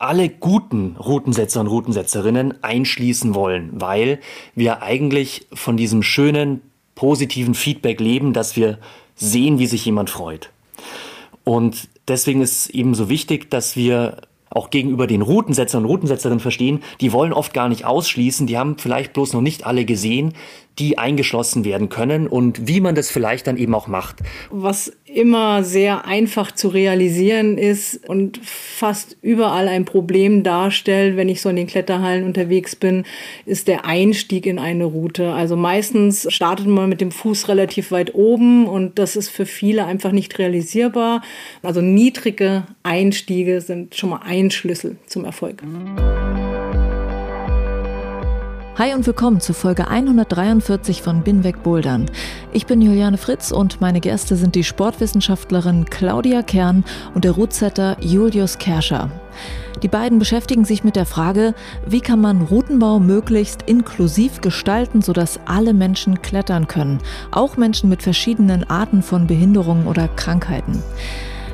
alle guten Routensetzer und Routensetzerinnen einschließen wollen, weil wir eigentlich von diesem schönen, positiven Feedback leben, dass wir sehen, wie sich jemand freut. Und deswegen ist eben so wichtig, dass wir auch gegenüber den Routensetzern und Routensetzerinnen verstehen, die wollen oft gar nicht ausschließen, die haben vielleicht bloß noch nicht alle gesehen, die eingeschlossen werden können und wie man das vielleicht dann eben auch macht. Was immer sehr einfach zu realisieren ist und fast überall ein Problem darstellt, wenn ich so in den Kletterhallen unterwegs bin, ist der Einstieg in eine Route. Also meistens startet man mit dem Fuß relativ weit oben und das ist für viele einfach nicht realisierbar. Also niedrige Einstiege sind schon mal ein Schlüssel zum Erfolg. Hi und willkommen zu Folge 143 von Binweg Bouldern. Ich bin Juliane Fritz und meine Gäste sind die Sportwissenschaftlerin Claudia Kern und der Rootsetter Julius Kerscher. Die beiden beschäftigen sich mit der Frage, wie kann man Routenbau möglichst inklusiv gestalten, sodass alle Menschen klettern können, auch Menschen mit verschiedenen Arten von Behinderungen oder Krankheiten.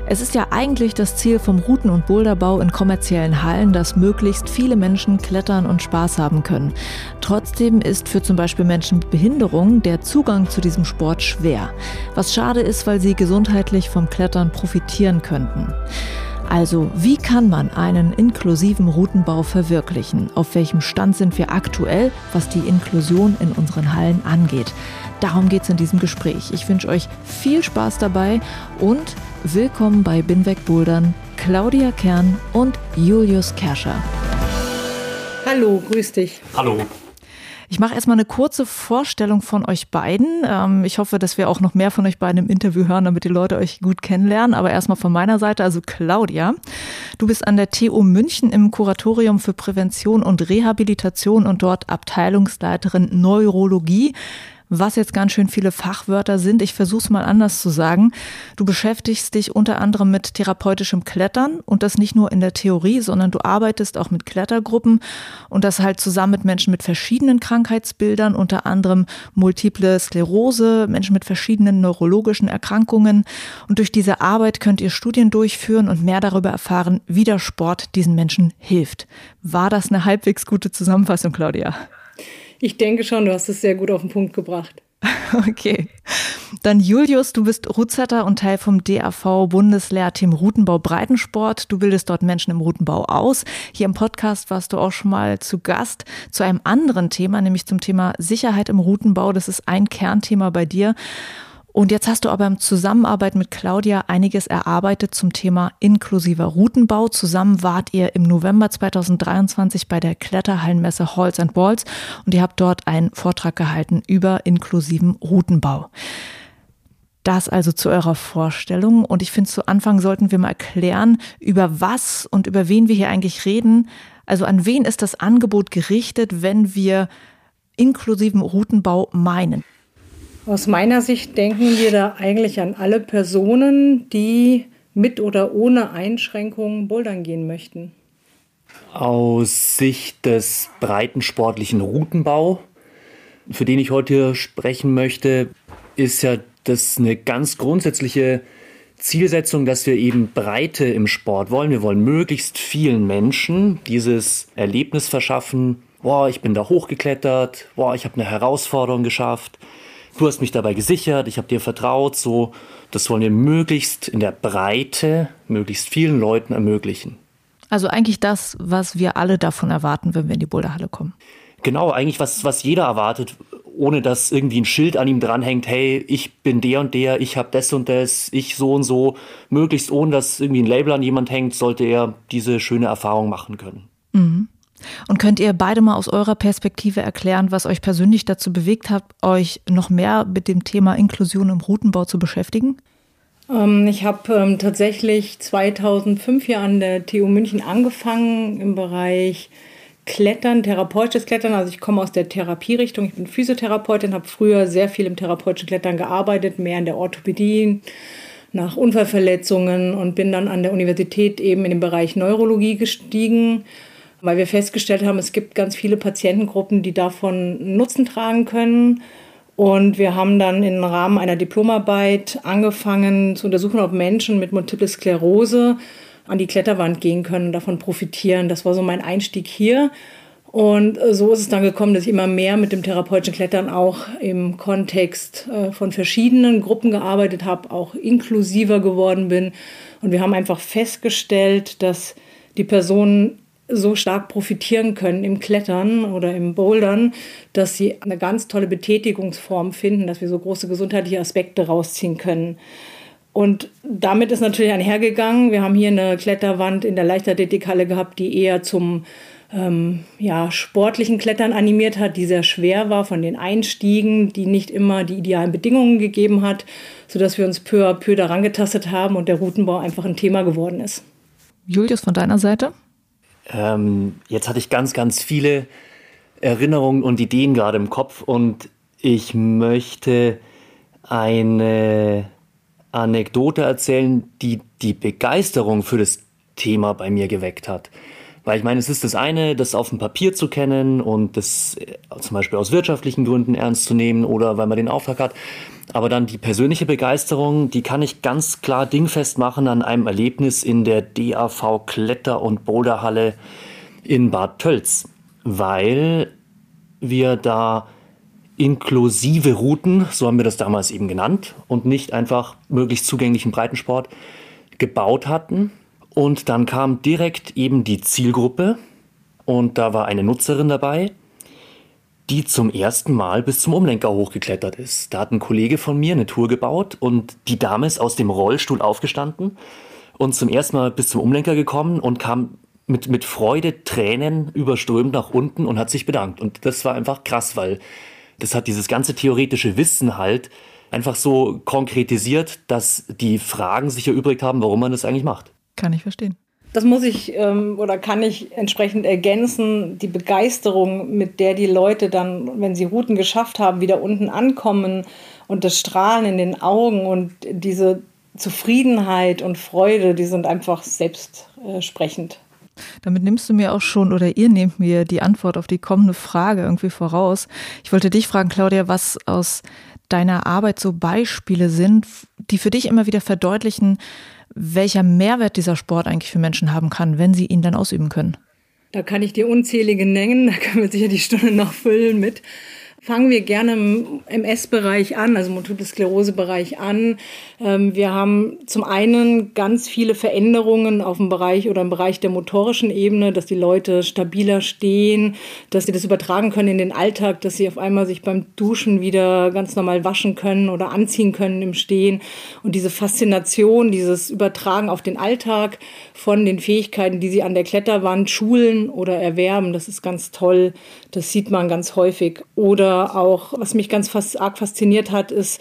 Es ist ja eigentlich das Ziel vom Routen- und Boulderbau in kommerziellen Hallen, dass möglichst viele Menschen klettern und Spaß haben können. Trotzdem ist für zum Beispiel Menschen mit Behinderung der Zugang zu diesem Sport schwer. Was schade ist, weil sie gesundheitlich vom Klettern profitieren könnten. Also, wie kann man einen inklusiven Routenbau verwirklichen? Auf welchem Stand sind wir aktuell, was die Inklusion in unseren Hallen angeht? Darum geht es in diesem Gespräch. Ich wünsche euch viel Spaß dabei und willkommen bei Binweg Bouldern, Claudia Kern und Julius Kerscher. Hallo, grüß dich. Hallo. Ich mache erstmal eine kurze Vorstellung von euch beiden. Ähm, ich hoffe, dass wir auch noch mehr von euch beiden im Interview hören, damit die Leute euch gut kennenlernen. Aber erstmal von meiner Seite, also Claudia. Du bist an der TU München im Kuratorium für Prävention und Rehabilitation und dort Abteilungsleiterin Neurologie was jetzt ganz schön viele Fachwörter sind. Ich versuche es mal anders zu sagen. Du beschäftigst dich unter anderem mit therapeutischem Klettern und das nicht nur in der Theorie, sondern du arbeitest auch mit Klettergruppen und das halt zusammen mit Menschen mit verschiedenen Krankheitsbildern, unter anderem multiple Sklerose, Menschen mit verschiedenen neurologischen Erkrankungen. Und durch diese Arbeit könnt ihr Studien durchführen und mehr darüber erfahren, wie der Sport diesen Menschen hilft. War das eine halbwegs gute Zusammenfassung, Claudia? Ich denke schon, du hast es sehr gut auf den Punkt gebracht. Okay. Dann Julius, du bist Rootsetter und Teil vom DAV Bundeslehrteam Routenbau Breitensport. Du bildest dort Menschen im Routenbau aus. Hier im Podcast warst du auch schon mal zu Gast zu einem anderen Thema, nämlich zum Thema Sicherheit im Routenbau. Das ist ein Kernthema bei dir. Und jetzt hast du aber in Zusammenarbeit mit Claudia einiges erarbeitet zum Thema inklusiver Routenbau. Zusammen wart ihr im November 2023 bei der Kletterhallenmesse Halls and Walls und ihr habt dort einen Vortrag gehalten über inklusiven Routenbau. Das also zu eurer Vorstellung. Und ich finde, zu Anfang sollten wir mal erklären, über was und über wen wir hier eigentlich reden. Also an wen ist das Angebot gerichtet, wenn wir inklusiven Routenbau meinen? Aus meiner Sicht denken wir da eigentlich an alle Personen, die mit oder ohne Einschränkungen bouldern gehen möchten. Aus Sicht des breitensportlichen Routenbau, für den ich heute sprechen möchte, ist ja das eine ganz grundsätzliche Zielsetzung, dass wir eben Breite im Sport wollen. Wir wollen möglichst vielen Menschen dieses Erlebnis verschaffen. Boah, ich bin da hochgeklettert. Boah, ich habe eine Herausforderung geschafft du hast mich dabei gesichert, ich habe dir vertraut, so, das wollen wir möglichst in der Breite, möglichst vielen Leuten ermöglichen. Also eigentlich das, was wir alle davon erwarten, wenn wir in die Boulderhalle kommen. Genau, eigentlich was, was jeder erwartet, ohne dass irgendwie ein Schild an ihm dranhängt, hey, ich bin der und der, ich habe das und das, ich so und so. Möglichst ohne dass irgendwie ein Label an jemand hängt, sollte er diese schöne Erfahrung machen können. Mhm. Und könnt ihr beide mal aus eurer Perspektive erklären, was euch persönlich dazu bewegt hat, euch noch mehr mit dem Thema Inklusion im Routenbau zu beschäftigen? Ähm, ich habe ähm, tatsächlich 2005 hier an der TU München angefangen im Bereich Klettern, therapeutisches Klettern. Also ich komme aus der Therapierichtung. Ich bin Physiotherapeutin, habe früher sehr viel im therapeutischen Klettern gearbeitet, mehr in der Orthopädie, nach Unfallverletzungen und bin dann an der Universität eben in den Bereich Neurologie gestiegen, weil wir festgestellt haben, es gibt ganz viele Patientengruppen, die davon Nutzen tragen können. Und wir haben dann im Rahmen einer Diplomarbeit angefangen zu untersuchen, ob Menschen mit Multiple Sklerose an die Kletterwand gehen können davon profitieren. Das war so mein Einstieg hier. Und äh, so ist es dann gekommen, dass ich immer mehr mit dem therapeutischen Klettern auch im Kontext äh, von verschiedenen Gruppen gearbeitet habe, auch inklusiver geworden bin. Und wir haben einfach festgestellt, dass die Personen so stark profitieren können im Klettern oder im Bouldern, dass sie eine ganz tolle Betätigungsform finden, dass wir so große gesundheitliche Aspekte rausziehen können. Und damit ist natürlich einhergegangen. Wir haben hier eine Kletterwand in der Leichtathletikhalle gehabt, die eher zum ähm, ja, sportlichen Klettern animiert hat, die sehr schwer war von den Einstiegen, die nicht immer die idealen Bedingungen gegeben hat, sodass wir uns peu à peu daran getastet haben und der Routenbau einfach ein Thema geworden ist. Julius, von deiner Seite? Ähm, jetzt hatte ich ganz, ganz viele Erinnerungen und Ideen gerade im Kopf und ich möchte eine Anekdote erzählen, die die Begeisterung für das Thema bei mir geweckt hat. Weil ich meine, es ist das eine, das auf dem Papier zu kennen und das äh, zum Beispiel aus wirtschaftlichen Gründen ernst zu nehmen oder weil man den Auftrag hat. Aber dann die persönliche Begeisterung, die kann ich ganz klar dingfest machen an einem Erlebnis in der DAV Kletter- und Boulderhalle in Bad Tölz. Weil wir da inklusive Routen, so haben wir das damals eben genannt, und nicht einfach möglichst zugänglichen Breitensport gebaut hatten. Und dann kam direkt eben die Zielgruppe und da war eine Nutzerin dabei, die zum ersten Mal bis zum Umlenker hochgeklettert ist. Da hat ein Kollege von mir eine Tour gebaut und die Dame ist aus dem Rollstuhl aufgestanden und zum ersten Mal bis zum Umlenker gekommen und kam mit, mit Freude, Tränen überströmt nach unten und hat sich bedankt. Und das war einfach krass, weil das hat dieses ganze theoretische Wissen halt einfach so konkretisiert, dass die Fragen sich erübrigt haben, warum man das eigentlich macht. Kann ich verstehen. Das muss ich ähm, oder kann ich entsprechend ergänzen. Die Begeisterung, mit der die Leute dann, wenn sie Routen geschafft haben, wieder unten ankommen und das Strahlen in den Augen und diese Zufriedenheit und Freude, die sind einfach selbstsprechend. Damit nimmst du mir auch schon oder ihr nehmt mir die Antwort auf die kommende Frage irgendwie voraus. Ich wollte dich fragen, Claudia, was aus deiner Arbeit so Beispiele sind, die für dich immer wieder verdeutlichen, welcher Mehrwert dieser Sport eigentlich für Menschen haben kann, wenn sie ihn dann ausüben können. Da kann ich dir unzählige nennen, da können wir sicher die Stunde noch füllen mit. Fangen wir gerne im MS-Bereich an, also Multiple Sklerose-Bereich an. Ähm, wir haben zum einen ganz viele Veränderungen auf dem Bereich oder im Bereich der motorischen Ebene, dass die Leute stabiler stehen, dass sie das übertragen können in den Alltag, dass sie auf einmal sich beim Duschen wieder ganz normal waschen können oder anziehen können im Stehen. Und diese Faszination, dieses Übertragen auf den Alltag von den Fähigkeiten, die sie an der Kletterwand schulen oder erwerben, das ist ganz toll. Das sieht man ganz häufig. Oder auch, was mich ganz fast arg fasziniert hat, ist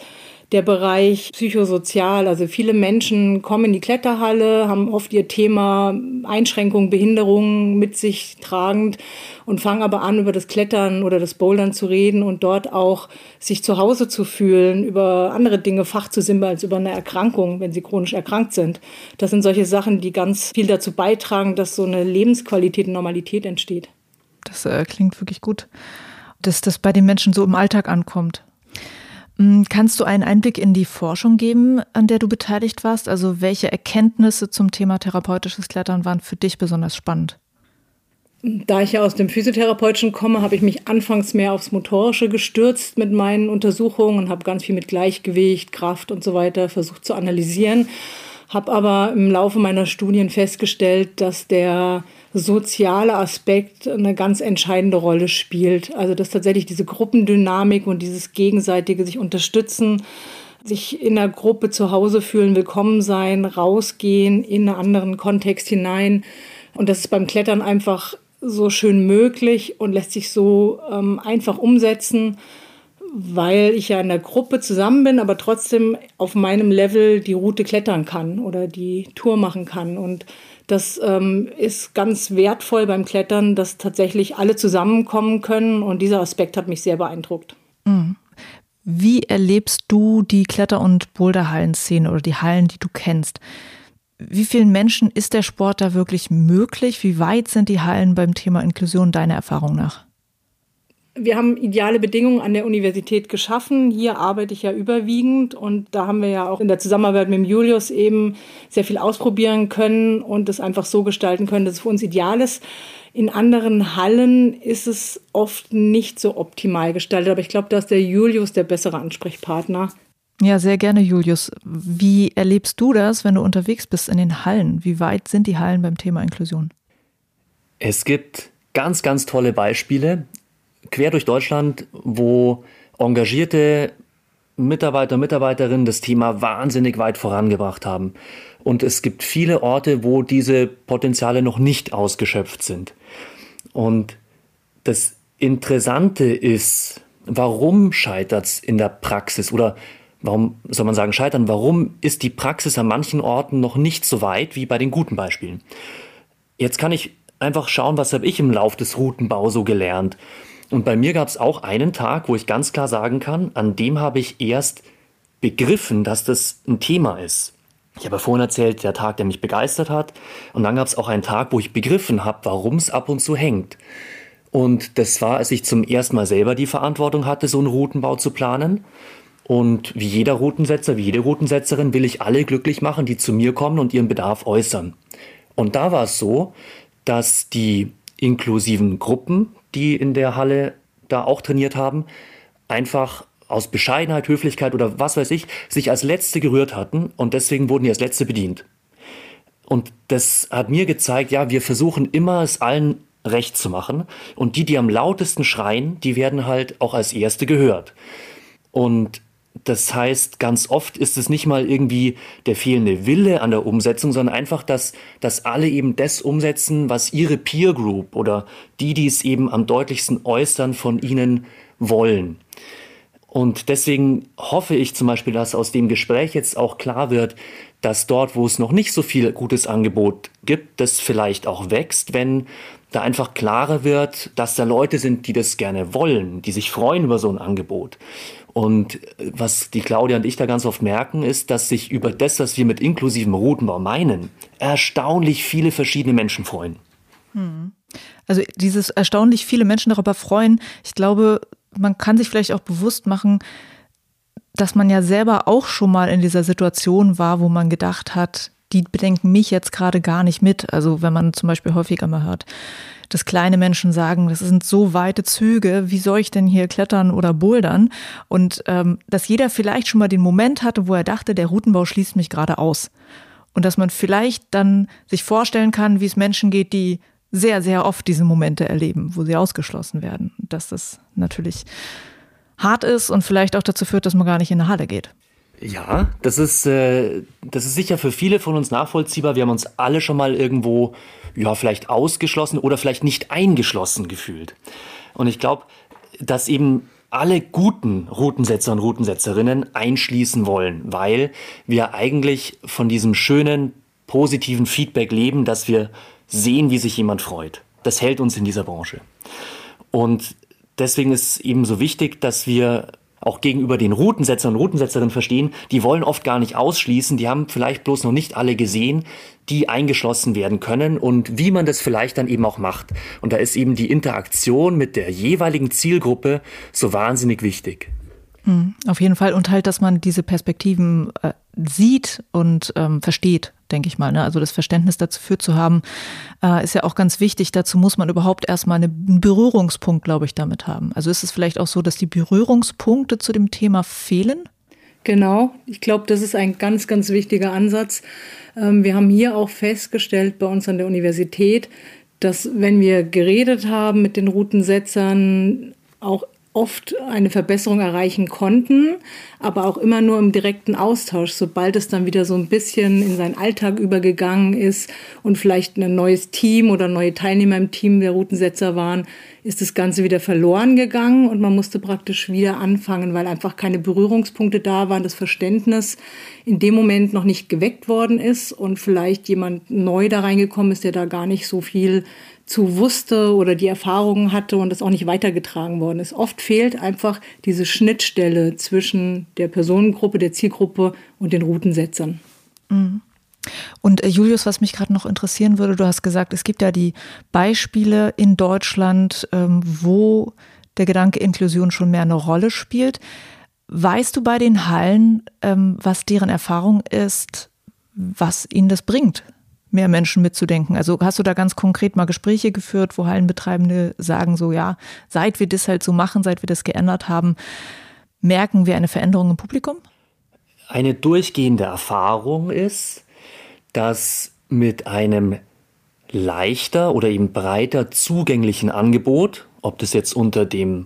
der Bereich psychosozial. Also viele Menschen kommen in die Kletterhalle, haben oft ihr Thema Einschränkungen, Behinderungen mit sich tragend und fangen aber an, über das Klettern oder das Bouldern zu reden und dort auch sich zu Hause zu fühlen, über andere Dinge Fach zu simmeln als über eine Erkrankung, wenn sie chronisch erkrankt sind. Das sind solche Sachen, die ganz viel dazu beitragen, dass so eine Lebensqualität und Normalität entsteht. Das äh, klingt wirklich gut dass das bei den Menschen so im Alltag ankommt. Mm, kannst du einen Einblick in die Forschung geben, an der du beteiligt warst? Also welche Erkenntnisse zum Thema therapeutisches Klettern waren für dich besonders spannend? Da ich ja aus dem Physiotherapeutischen komme, habe ich mich anfangs mehr aufs Motorische gestürzt mit meinen Untersuchungen und habe ganz viel mit Gleichgewicht, Kraft und so weiter versucht zu analysieren. Habe aber im Laufe meiner Studien festgestellt, dass der soziale Aspekt eine ganz entscheidende Rolle spielt. Also dass tatsächlich diese Gruppendynamik und dieses gegenseitige sich unterstützen, sich in der Gruppe zu Hause fühlen, willkommen sein, rausgehen in einen anderen Kontext hinein. Und das ist beim Klettern einfach so schön möglich und lässt sich so ähm, einfach umsetzen, weil ich ja in der Gruppe zusammen bin, aber trotzdem auf meinem Level die Route klettern kann oder die Tour machen kann. Und Das ähm, ist ganz wertvoll beim Klettern, dass tatsächlich alle zusammenkommen können und dieser Aspekt hat mich sehr beeindruckt. Mhm. Wie erlebst du die Kletter- und Boulderhallen-Szene oder die Hallen, die du kennst? Wie vielen Menschen ist der Sport da wirklich möglich? Wie weit sind die Hallen beim Thema Inklusion deiner Erfahrung nach? Wir haben ideale Bedingungen an der Universität geschaffen. Hier arbeite ich ja überwiegend und da haben wir ja auch in der Zusammenarbeit mit dem Julius eben sehr viel ausprobieren können und es einfach so gestalten können, dass es für uns ideal ist. In anderen Hallen ist es oft nicht so optimal gestaltet, aber ich glaube, da ist der Julius der bessere Ansprechpartner. Ja, sehr gerne, Julius. Wie erlebst du das, wenn du unterwegs bist in den Hallen? Wie weit sind die Hallen beim Thema Inklusion? Es gibt ganz, ganz tolle Beispiele quer durch Deutschland, wo engagierte Mitarbeiter, Mitarbeiterinnen das Thema wahnsinnig weit vorangebracht haben. Und es gibt viele Orte, wo diese Potenziale noch nicht ausgeschöpft sind. Und das Interessante ist, warum scheitert es in der Praxis oder warum soll man sagen scheitern, warum ist die Praxis an manchen Orten noch nicht so weit wie bei den guten Beispielen? Jetzt kann ich einfach schauen, was habe ich im Lauf des Routenbau so gelernt. Und bei mir gab es auch einen Tag, wo ich ganz klar sagen kann, an dem habe ich erst begriffen, dass das ein Thema ist. Ich habe vorhin erzählt, der Tag, der mich begeistert hat. Und dann gab es auch einen Tag, wo ich begriffen habe, warum es ab und zu hängt. Und das war, als ich zum ersten Mal selber die Verantwortung hatte, so einen Routenbau zu planen. Und wie jeder Routensetzer, wie jede Routensetzerin will ich alle glücklich machen, die zu mir kommen und ihren Bedarf äußern. Und da war es so, dass die inklusiven Gruppen, die in der Halle da auch trainiert haben, einfach aus Bescheidenheit, Höflichkeit oder was weiß ich, sich als Letzte gerührt hatten und deswegen wurden die als Letzte bedient. Und das hat mir gezeigt, ja, wir versuchen immer es allen recht zu machen und die, die am lautesten schreien, die werden halt auch als Erste gehört. Und das heißt, ganz oft ist es nicht mal irgendwie der fehlende Wille an der Umsetzung, sondern einfach, dass, dass alle eben das umsetzen, was ihre Peer Group oder die, die es eben am deutlichsten äußern, von ihnen wollen. Und deswegen hoffe ich zum Beispiel, dass aus dem Gespräch jetzt auch klar wird, dass dort, wo es noch nicht so viel gutes Angebot gibt, das vielleicht auch wächst, wenn da einfach klarer wird, dass da Leute sind, die das gerne wollen, die sich freuen über so ein Angebot. Und was die Claudia und ich da ganz oft merken, ist, dass sich über das, was wir mit inklusivem Routenbau meinen, erstaunlich viele verschiedene Menschen freuen. Hm. Also dieses erstaunlich viele Menschen darüber freuen, ich glaube, man kann sich vielleicht auch bewusst machen, dass man ja selber auch schon mal in dieser Situation war, wo man gedacht hat, die bedenken mich jetzt gerade gar nicht mit. Also wenn man zum Beispiel häufiger mal hört, dass kleine Menschen sagen, das sind so weite Züge, wie soll ich denn hier klettern oder bouldern? Und ähm, dass jeder vielleicht schon mal den Moment hatte, wo er dachte, der Routenbau schließt mich gerade aus. Und dass man vielleicht dann sich vorstellen kann, wie es Menschen geht, die sehr, sehr oft diese Momente erleben, wo sie ausgeschlossen werden. Dass das natürlich hart ist und vielleicht auch dazu führt, dass man gar nicht in eine Halle geht. Ja, das ist, äh, das ist sicher für viele von uns nachvollziehbar. Wir haben uns alle schon mal irgendwo, ja, vielleicht ausgeschlossen oder vielleicht nicht eingeschlossen gefühlt. Und ich glaube, dass eben alle guten Routensetzer und Routensetzerinnen einschließen wollen, weil wir eigentlich von diesem schönen, positiven Feedback leben, dass wir sehen, wie sich jemand freut. Das hält uns in dieser Branche. Und deswegen ist eben so wichtig, dass wir auch gegenüber den Routensetzern und Routensetzerinnen verstehen, die wollen oft gar nicht ausschließen, die haben vielleicht bloß noch nicht alle gesehen, die eingeschlossen werden können und wie man das vielleicht dann eben auch macht. Und da ist eben die Interaktion mit der jeweiligen Zielgruppe so wahnsinnig wichtig. Hm, auf jeden Fall und halt, dass man diese Perspektiven äh, sieht und ähm, versteht, denke ich mal. Ne? Also das Verständnis dafür zu haben, äh, ist ja auch ganz wichtig. Dazu muss man überhaupt erstmal einen Berührungspunkt, glaube ich, damit haben. Also ist es vielleicht auch so, dass die Berührungspunkte zu dem Thema fehlen? Genau, ich glaube, das ist ein ganz, ganz wichtiger Ansatz. Ähm, wir haben hier auch festgestellt bei uns an der Universität, dass wenn wir geredet haben mit den Routensetzern, auch oft eine Verbesserung erreichen konnten, aber auch immer nur im direkten Austausch. Sobald es dann wieder so ein bisschen in seinen Alltag übergegangen ist und vielleicht ein neues Team oder neue Teilnehmer im Team der Routensetzer waren, ist das Ganze wieder verloren gegangen und man musste praktisch wieder anfangen, weil einfach keine Berührungspunkte da waren, das Verständnis in dem Moment noch nicht geweckt worden ist und vielleicht jemand neu da reingekommen ist, der da gar nicht so viel zu wusste oder die Erfahrungen hatte und das auch nicht weitergetragen worden ist. Oft fehlt einfach diese Schnittstelle zwischen der Personengruppe, der Zielgruppe und den Routensetzern. Mhm. Und äh, Julius, was mich gerade noch interessieren würde, du hast gesagt, es gibt ja die Beispiele in Deutschland, ähm, wo der Gedanke Inklusion schon mehr eine Rolle spielt. Weißt du bei den Hallen, ähm, was deren Erfahrung ist, was ihnen das bringt? mehr Menschen mitzudenken? Also hast du da ganz konkret mal Gespräche geführt, wo Hallenbetreibende sagen so, ja, seit wir das halt so machen, seit wir das geändert haben, merken wir eine Veränderung im Publikum? Eine durchgehende Erfahrung ist, dass mit einem leichter oder eben breiter zugänglichen Angebot, ob das jetzt unter dem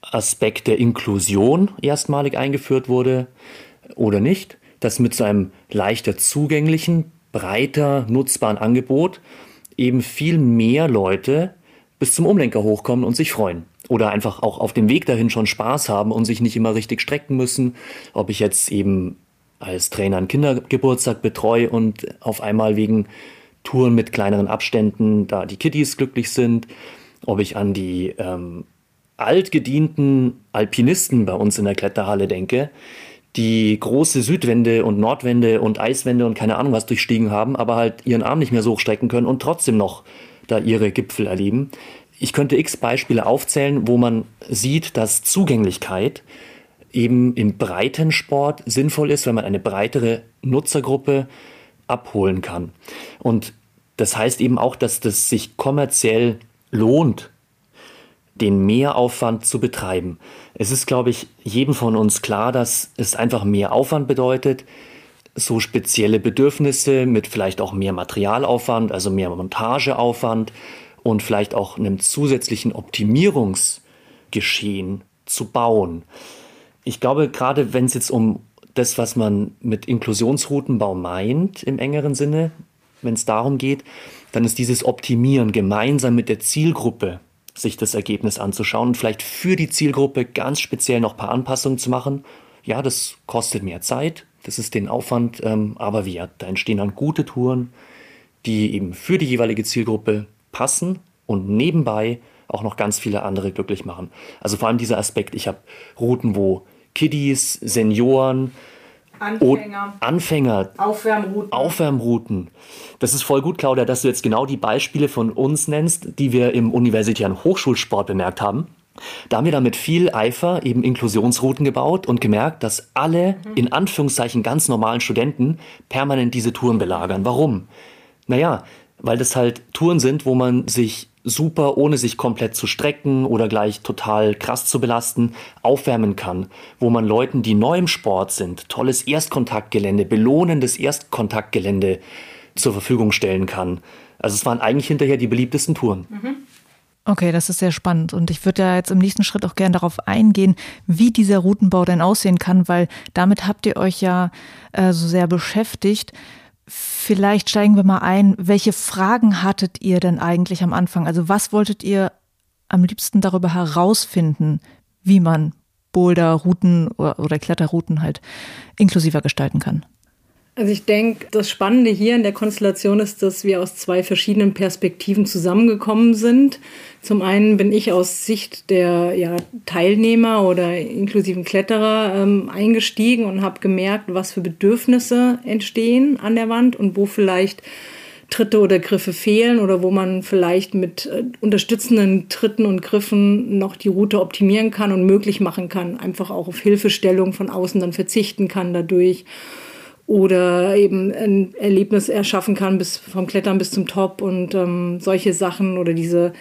Aspekt der Inklusion erstmalig eingeführt wurde oder nicht, dass mit so einem leichter zugänglichen, breiter nutzbaren Angebot eben viel mehr Leute bis zum Umlenker hochkommen und sich freuen. Oder einfach auch auf dem Weg dahin schon Spaß haben und sich nicht immer richtig strecken müssen. Ob ich jetzt eben als Trainer einen Kindergeburtstag betreue und auf einmal wegen Touren mit kleineren Abständen da die Kiddies glücklich sind. Ob ich an die ähm, altgedienten Alpinisten bei uns in der Kletterhalle denke, die große Südwände und Nordwände und Eiswände und keine Ahnung was durchstiegen haben, aber halt ihren Arm nicht mehr so hochstrecken können und trotzdem noch da ihre Gipfel erleben. Ich könnte x Beispiele aufzählen, wo man sieht, dass Zugänglichkeit eben im Breitensport sinnvoll ist, wenn man eine breitere Nutzergruppe abholen kann. Und das heißt eben auch, dass das sich kommerziell lohnt, den Mehraufwand zu betreiben. Es ist, glaube ich, jedem von uns klar, dass es einfach mehr Aufwand bedeutet, so spezielle Bedürfnisse mit vielleicht auch mehr Materialaufwand, also mehr Montageaufwand und vielleicht auch einem zusätzlichen Optimierungsgeschehen zu bauen. Ich glaube, gerade wenn es jetzt um das, was man mit Inklusionsroutenbau meint im engeren Sinne, wenn es darum geht, dann ist dieses Optimieren gemeinsam mit der Zielgruppe sich das Ergebnis anzuschauen und vielleicht für die Zielgruppe ganz speziell noch ein paar Anpassungen zu machen. Ja, das kostet mehr Zeit, das ist den Aufwand ähm, aber wert. Da entstehen dann gute Touren, die eben für die jeweilige Zielgruppe passen und nebenbei auch noch ganz viele andere glücklich machen. Also vor allem dieser Aspekt, ich habe Routen, wo Kiddies, Senioren, Anfänger. Anfänger. Aufwärmrouten. Aufwärmrouten. Das ist voll gut, Claudia, dass du jetzt genau die Beispiele von uns nennst, die wir im universitären Hochschulsport bemerkt haben. Da haben wir dann mit viel Eifer eben Inklusionsrouten gebaut und gemerkt, dass alle mhm. in Anführungszeichen ganz normalen Studenten permanent diese Touren belagern. Warum? Naja, weil das halt Touren sind, wo man sich super, ohne sich komplett zu strecken oder gleich total krass zu belasten, aufwärmen kann, wo man Leuten, die neu im Sport sind, tolles Erstkontaktgelände, belohnendes Erstkontaktgelände zur Verfügung stellen kann. Also es waren eigentlich hinterher die beliebtesten Touren. Mhm. Okay, das ist sehr spannend. Und ich würde ja jetzt im nächsten Schritt auch gerne darauf eingehen, wie dieser Routenbau denn aussehen kann, weil damit habt ihr euch ja äh, so sehr beschäftigt. Vielleicht steigen wir mal ein. Welche Fragen hattet ihr denn eigentlich am Anfang? Also was wolltet ihr am liebsten darüber herausfinden, wie man Boulder-Routen oder, oder Kletterrouten halt inklusiver gestalten kann? Also ich denke, das Spannende hier in der Konstellation ist, dass wir aus zwei verschiedenen Perspektiven zusammengekommen sind. Zum einen bin ich aus Sicht der ja, Teilnehmer oder inklusiven Kletterer ähm, eingestiegen und habe gemerkt, was für Bedürfnisse entstehen an der Wand und wo vielleicht Tritte oder Griffe fehlen oder wo man vielleicht mit äh, unterstützenden Tritten und Griffen noch die Route optimieren kann und möglich machen kann, einfach auch auf Hilfestellung von außen dann verzichten kann dadurch oder eben ein Erlebnis erschaffen kann bis vom Klettern bis zum Top und ähm, solche Sachen oder diese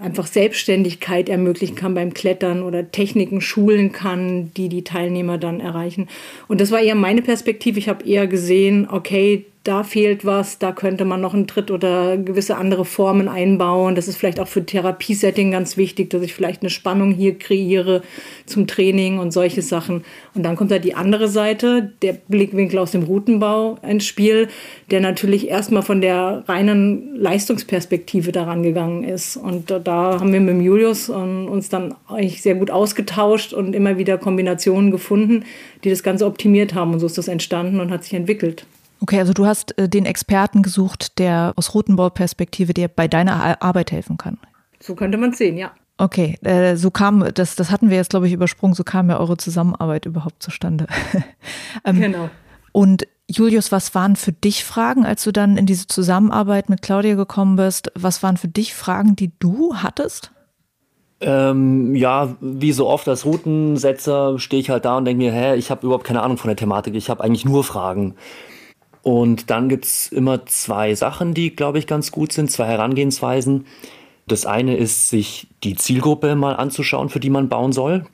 einfach Selbstständigkeit ermöglichen kann beim Klettern oder Techniken schulen kann, die die Teilnehmer dann erreichen. Und das war eher meine Perspektive. Ich habe eher gesehen, okay, da fehlt was, da könnte man noch einen Tritt oder gewisse andere Formen einbauen. Das ist vielleicht auch für Therapiesetting ganz wichtig, dass ich vielleicht eine Spannung hier kreiere zum Training und solche Sachen. Und dann kommt da die andere Seite, der Blickwinkel aus dem Routenbau ins Spiel, der natürlich erstmal von der reinen Leistungsperspektive daran gegangen ist. Und da haben wir mit Julius uns dann eigentlich sehr gut ausgetauscht und immer wieder Kombinationen gefunden, die das Ganze optimiert haben. Und so ist das entstanden und hat sich entwickelt. Okay, also du hast äh, den Experten gesucht, der aus Routenbauperspektive dir bei deiner Arbeit helfen kann. So könnte man es sehen, ja. Okay, äh, so kam, das, das hatten wir jetzt, glaube ich, übersprungen, so kam ja eure Zusammenarbeit überhaupt zustande. ähm, genau. Und Julius, was waren für dich Fragen, als du dann in diese Zusammenarbeit mit Claudia gekommen bist? Was waren für dich Fragen, die du hattest? Ähm, ja, wie so oft als Routensetzer stehe ich halt da und denke mir, hä, ich habe überhaupt keine Ahnung von der Thematik, ich habe eigentlich nur Fragen. Und dann gibt's immer zwei Sachen, die, glaube ich, ganz gut sind, zwei Herangehensweisen. Das eine ist, sich die Zielgruppe mal anzuschauen, für die man bauen soll.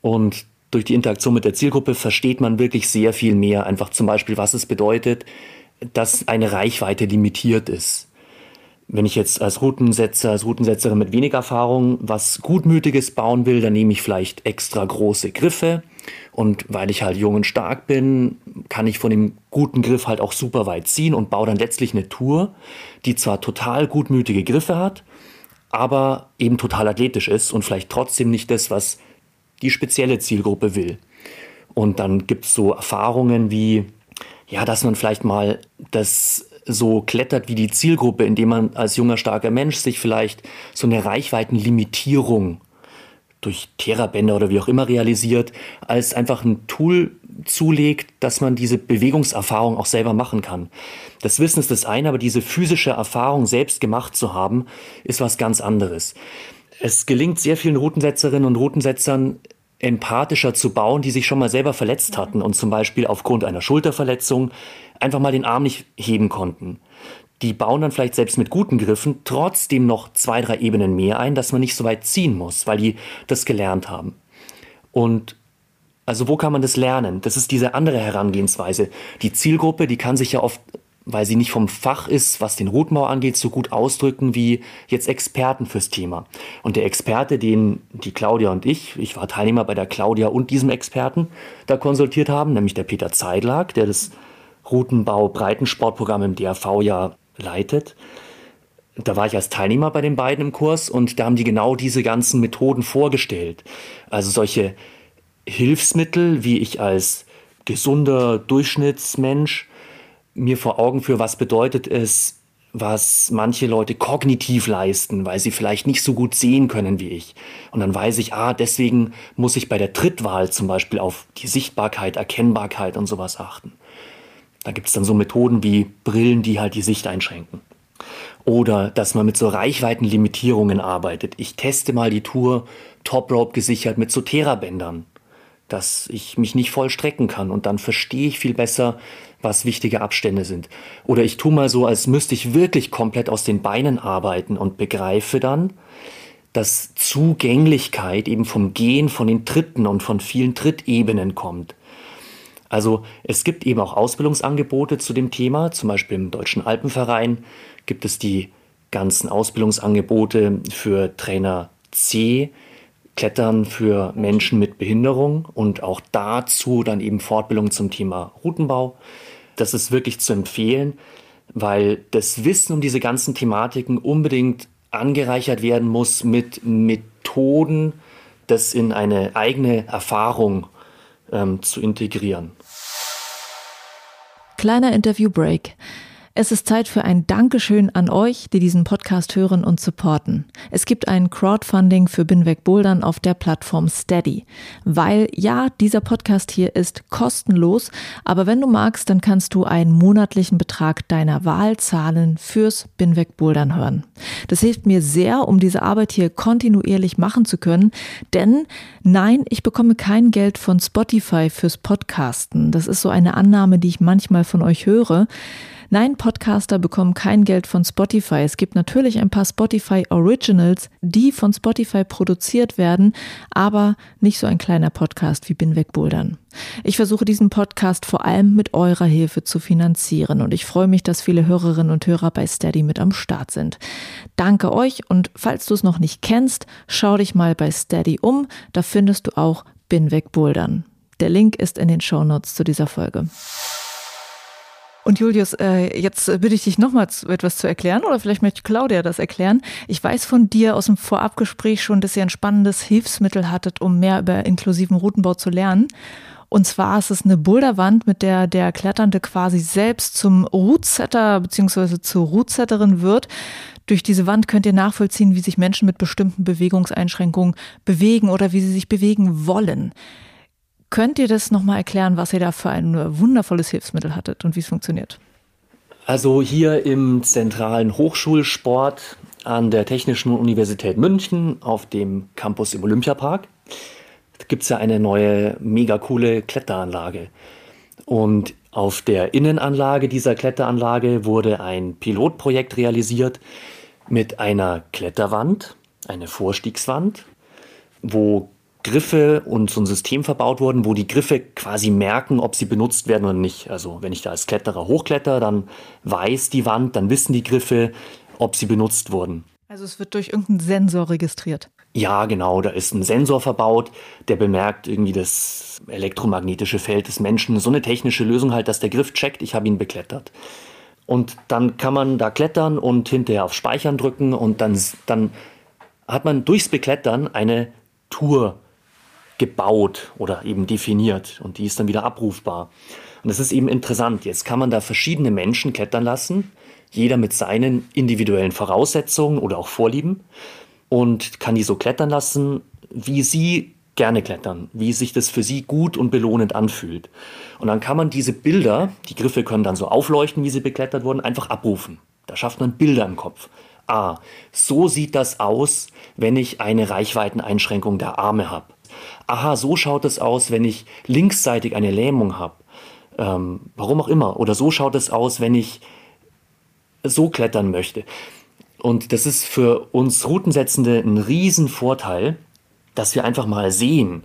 Und durch die Interaktion mit der Zielgruppe versteht man wirklich sehr viel mehr. Einfach zum Beispiel, was es bedeutet, dass eine Reichweite limitiert ist. Wenn ich jetzt als Routensetzer, als Routensetzerin mit wenig Erfahrung was Gutmütiges bauen will, dann nehme ich vielleicht extra große Griffe und weil ich halt jung und stark bin, kann ich von dem guten Griff halt auch super weit ziehen und baue dann letztlich eine Tour, die zwar total gutmütige Griffe hat, aber eben total athletisch ist und vielleicht trotzdem nicht das, was die spezielle Zielgruppe will. Und dann gibt es so Erfahrungen wie, ja, dass man vielleicht mal das so klettert wie die Zielgruppe, indem man als junger, starker Mensch sich vielleicht so eine Reichweitenlimitierung durch Therabänder oder wie auch immer realisiert, als einfach ein Tool zulegt, dass man diese Bewegungserfahrung auch selber machen kann. Das Wissen ist das eine, aber diese physische Erfahrung selbst gemacht zu haben, ist was ganz anderes. Es gelingt sehr vielen Routensetzerinnen und Routensetzern, empathischer zu bauen, die sich schon mal selber verletzt hatten und zum Beispiel aufgrund einer Schulterverletzung einfach mal den Arm nicht heben konnten die bauen dann vielleicht selbst mit guten Griffen trotzdem noch zwei, drei Ebenen mehr ein, dass man nicht so weit ziehen muss, weil die das gelernt haben. Und also wo kann man das lernen? Das ist diese andere Herangehensweise. Die Zielgruppe, die kann sich ja oft, weil sie nicht vom Fach ist, was den Routenbau angeht, so gut ausdrücken wie jetzt Experten fürs Thema. Und der Experte, den die Claudia und ich, ich war Teilnehmer bei der Claudia und diesem Experten, da konsultiert haben, nämlich der Peter Zeidlag, der das Routenbau Breitensportprogramm im DRV ja leitet. Da war ich als Teilnehmer bei den beiden im Kurs und da haben die genau diese ganzen Methoden vorgestellt. Also solche Hilfsmittel, wie ich als gesunder Durchschnittsmensch mir vor Augen führe, was bedeutet es, was manche Leute kognitiv leisten, weil sie vielleicht nicht so gut sehen können wie ich. Und dann weiß ich, ah, deswegen muss ich bei der Trittwahl zum Beispiel auf die Sichtbarkeit, Erkennbarkeit und sowas achten. Da gibt es dann so Methoden wie Brillen, die halt die Sicht einschränken. Oder dass man mit so Reichweitenlimitierungen arbeitet. Ich teste mal die Tour Top Rope gesichert mit so Therabändern, dass ich mich nicht voll strecken kann und dann verstehe ich viel besser, was wichtige Abstände sind. Oder ich tue mal so, als müsste ich wirklich komplett aus den Beinen arbeiten und begreife dann, dass Zugänglichkeit eben vom Gehen, von den Tritten und von vielen Trittebenen kommt. Also es gibt eben auch Ausbildungsangebote zu dem Thema. Zum Beispiel im Deutschen Alpenverein gibt es die ganzen Ausbildungsangebote für Trainer C, Klettern für Menschen mit Behinderung und auch dazu dann eben Fortbildung zum Thema Routenbau. Das ist wirklich zu empfehlen, weil das Wissen um diese ganzen Thematiken unbedingt angereichert werden muss mit Methoden, das in eine eigene Erfahrung ähm, zu integrieren. Kleiner Interview-Break. Es ist Zeit für ein Dankeschön an euch, die diesen Podcast hören und supporten. Es gibt ein Crowdfunding für Binweg Bouldern auf der Plattform Steady. Weil ja, dieser Podcast hier ist kostenlos, aber wenn du magst, dann kannst du einen monatlichen Betrag deiner Wahl zahlen fürs Binweg Bouldern hören. Das hilft mir sehr, um diese Arbeit hier kontinuierlich machen zu können, denn nein, ich bekomme kein Geld von Spotify fürs Podcasten. Das ist so eine Annahme, die ich manchmal von euch höre. Nein, Podcaster bekommen kein Geld von Spotify. Es gibt natürlich ein paar Spotify Originals, die von Spotify produziert werden, aber nicht so ein kleiner Podcast wie Bin weg Bouldern. Ich versuche diesen Podcast vor allem mit eurer Hilfe zu finanzieren und ich freue mich, dass viele Hörerinnen und Hörer bei Steady mit am Start sind. Danke euch und falls du es noch nicht kennst, schau dich mal bei Steady um, da findest du auch Bin weg Bouldern. Der Link ist in den Shownotes zu dieser Folge. Und Julius, äh, jetzt bitte ich dich nochmal etwas zu erklären oder vielleicht möchte Claudia das erklären. Ich weiß von dir aus dem Vorabgespräch schon, dass ihr ein spannendes Hilfsmittel hattet, um mehr über inklusiven Routenbau zu lernen. Und zwar ist es eine Boulderwand, mit der der Kletternde quasi selbst zum Rootsetter bzw. zur Rootsetterin wird. Durch diese Wand könnt ihr nachvollziehen, wie sich Menschen mit bestimmten Bewegungseinschränkungen bewegen oder wie sie sich bewegen wollen. Könnt ihr das nochmal erklären, was ihr da für ein wundervolles Hilfsmittel hattet und wie es funktioniert? Also hier im zentralen Hochschulsport an der Technischen Universität München auf dem Campus im Olympiapark gibt es ja eine neue, mega coole Kletteranlage. Und auf der Innenanlage dieser Kletteranlage wurde ein Pilotprojekt realisiert mit einer Kletterwand, eine Vorstiegswand, wo Griffe und so ein System verbaut worden, wo die Griffe quasi merken, ob sie benutzt werden oder nicht. Also wenn ich da als Kletterer hochkletter, dann weiß die Wand, dann wissen die Griffe, ob sie benutzt wurden. Also es wird durch irgendeinen Sensor registriert. Ja, genau, da ist ein Sensor verbaut, der bemerkt irgendwie das elektromagnetische Feld des Menschen. So eine technische Lösung halt, dass der Griff checkt, ich habe ihn beklettert. Und dann kann man da klettern und hinterher auf Speichern drücken und dann, dann hat man durchs Beklettern eine Tour gebaut oder eben definiert und die ist dann wieder abrufbar. Und das ist eben interessant. Jetzt kann man da verschiedene Menschen klettern lassen, jeder mit seinen individuellen Voraussetzungen oder auch Vorlieben und kann die so klettern lassen, wie sie gerne klettern, wie sich das für sie gut und belohnend anfühlt. Und dann kann man diese Bilder, die Griffe können dann so aufleuchten, wie sie beklettert wurden, einfach abrufen. Da schafft man Bilder im Kopf. Ah, so sieht das aus, wenn ich eine Reichweiteneinschränkung der Arme habe aha, so schaut es aus, wenn ich linksseitig eine Lähmung habe. Ähm, warum auch immer. Oder so schaut es aus, wenn ich so klettern möchte. Und das ist für uns Routensetzende ein Riesenvorteil, dass wir einfach mal sehen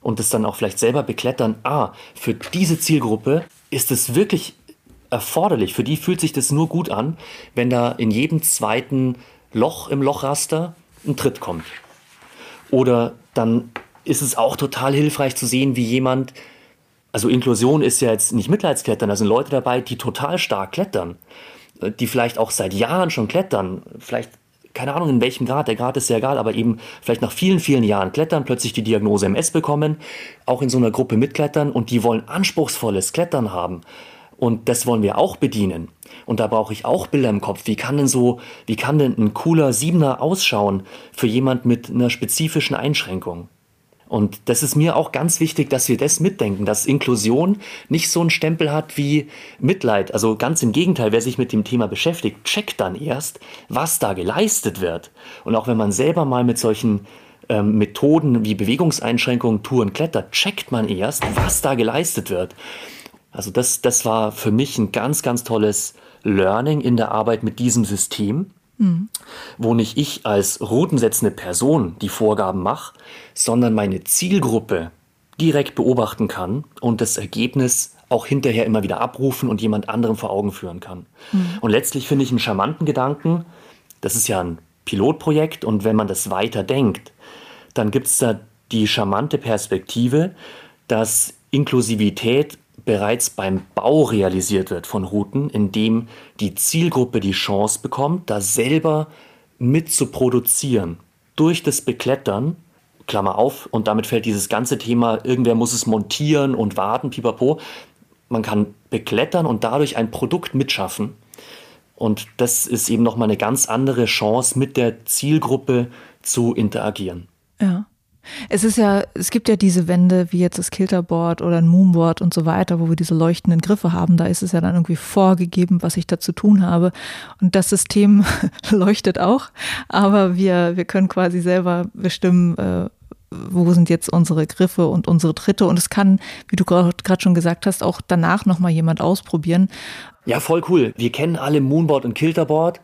und es dann auch vielleicht selber beklettern. Ah, für diese Zielgruppe ist es wirklich erforderlich. Für die fühlt sich das nur gut an, wenn da in jedem zweiten Loch im Lochraster ein Tritt kommt. Oder dann ist es auch total hilfreich zu sehen, wie jemand, also Inklusion ist ja jetzt nicht Mitleidsklettern, da sind Leute dabei, die total stark klettern, äh, die vielleicht auch seit Jahren schon klettern, vielleicht keine Ahnung in welchem Grad, der Grad ist ja egal, aber eben vielleicht nach vielen, vielen Jahren klettern, plötzlich die Diagnose MS bekommen, auch in so einer Gruppe mitklettern und die wollen anspruchsvolles Klettern haben. Und das wollen wir auch bedienen. Und da brauche ich auch Bilder im Kopf. Wie kann denn so, wie kann denn ein cooler Siebener ausschauen für jemand mit einer spezifischen Einschränkung? Und das ist mir auch ganz wichtig, dass wir das mitdenken, dass Inklusion nicht so einen Stempel hat wie Mitleid. Also ganz im Gegenteil, wer sich mit dem Thema beschäftigt, checkt dann erst, was da geleistet wird. Und auch wenn man selber mal mit solchen ähm, Methoden wie Bewegungseinschränkungen, Touren klettert, checkt man erst, was da geleistet wird. Also das, das war für mich ein ganz, ganz tolles Learning in der Arbeit mit diesem System mhm. wo nicht ich als routensetzende Person die Vorgaben mache, sondern meine Zielgruppe direkt beobachten kann und das Ergebnis auch hinterher immer wieder abrufen und jemand anderem vor Augen führen kann. Mhm. Und letztlich finde ich einen charmanten Gedanken, das ist ja ein Pilotprojekt und wenn man das weiter denkt, dann gibt es da die charmante Perspektive, dass Inklusivität bereits beim Bau realisiert wird von Routen, indem die Zielgruppe die Chance bekommt, da selber mit zu produzieren. Durch das Beklettern, Klammer auf, und damit fällt dieses ganze Thema, irgendwer muss es montieren und warten, pipapo. Man kann beklettern und dadurch ein Produkt mitschaffen. Und das ist eben nochmal eine ganz andere Chance, mit der Zielgruppe zu interagieren. Ja. Es ist ja, es gibt ja diese Wände, wie jetzt das Kilterboard oder ein Moonboard und so weiter, wo wir diese leuchtenden Griffe haben. Da ist es ja dann irgendwie vorgegeben, was ich da zu tun habe. Und das System leuchtet auch, aber wir, wir können quasi selber bestimmen, äh, wo sind jetzt unsere Griffe und unsere Tritte. Und es kann, wie du gerade schon gesagt hast, auch danach nochmal jemand ausprobieren. Ja, voll cool. Wir kennen alle Moonboard und Kilterboard.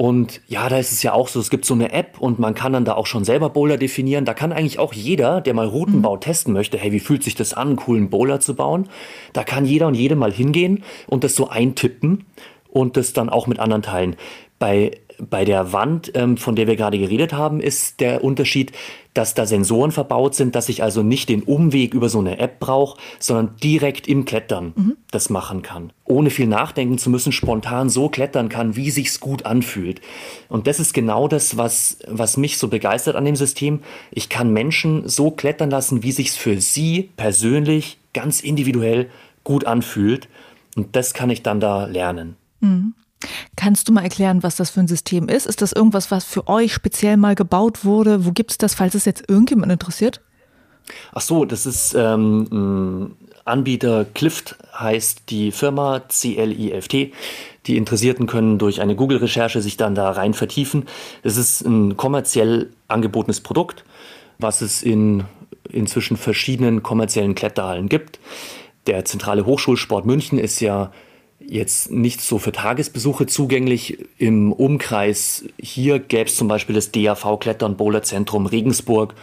Und ja, da ist es ja auch so, es gibt so eine App und man kann dann da auch schon selber Bowler definieren. Da kann eigentlich auch jeder, der mal Routenbau mhm. testen möchte, hey, wie fühlt sich das an, einen coolen Bowler zu bauen? Da kann jeder und jede mal hingehen und das so eintippen und das dann auch mit anderen teilen. Bei bei der Wand, ähm, von der wir gerade geredet haben, ist der Unterschied, dass da Sensoren verbaut sind, dass ich also nicht den Umweg über so eine App brauche, sondern direkt im Klettern mhm. das machen kann. Ohne viel nachdenken zu müssen, spontan so klettern kann, wie sich's gut anfühlt. Und das ist genau das, was, was mich so begeistert an dem System. Ich kann Menschen so klettern lassen, wie sich's für sie persönlich ganz individuell gut anfühlt. Und das kann ich dann da lernen. Mhm. Kannst du mal erklären, was das für ein System ist? Ist das irgendwas, was für euch speziell mal gebaut wurde? Wo gibt es das, falls es jetzt irgendjemand interessiert? Ach so, das ist ähm, Anbieter Clift heißt die Firma C-L-I-F-T. Die Interessierten können durch eine Google-Recherche sich dann da rein vertiefen. Es ist ein kommerziell angebotenes Produkt, was es in inzwischen verschiedenen kommerziellen Kletterhallen gibt. Der Zentrale Hochschulsport München ist ja jetzt nicht so für Tagesbesuche zugänglich. Im Umkreis hier gäbe es zum Beispiel das DAV Kletter- und Bowlerzentrum Regensburg,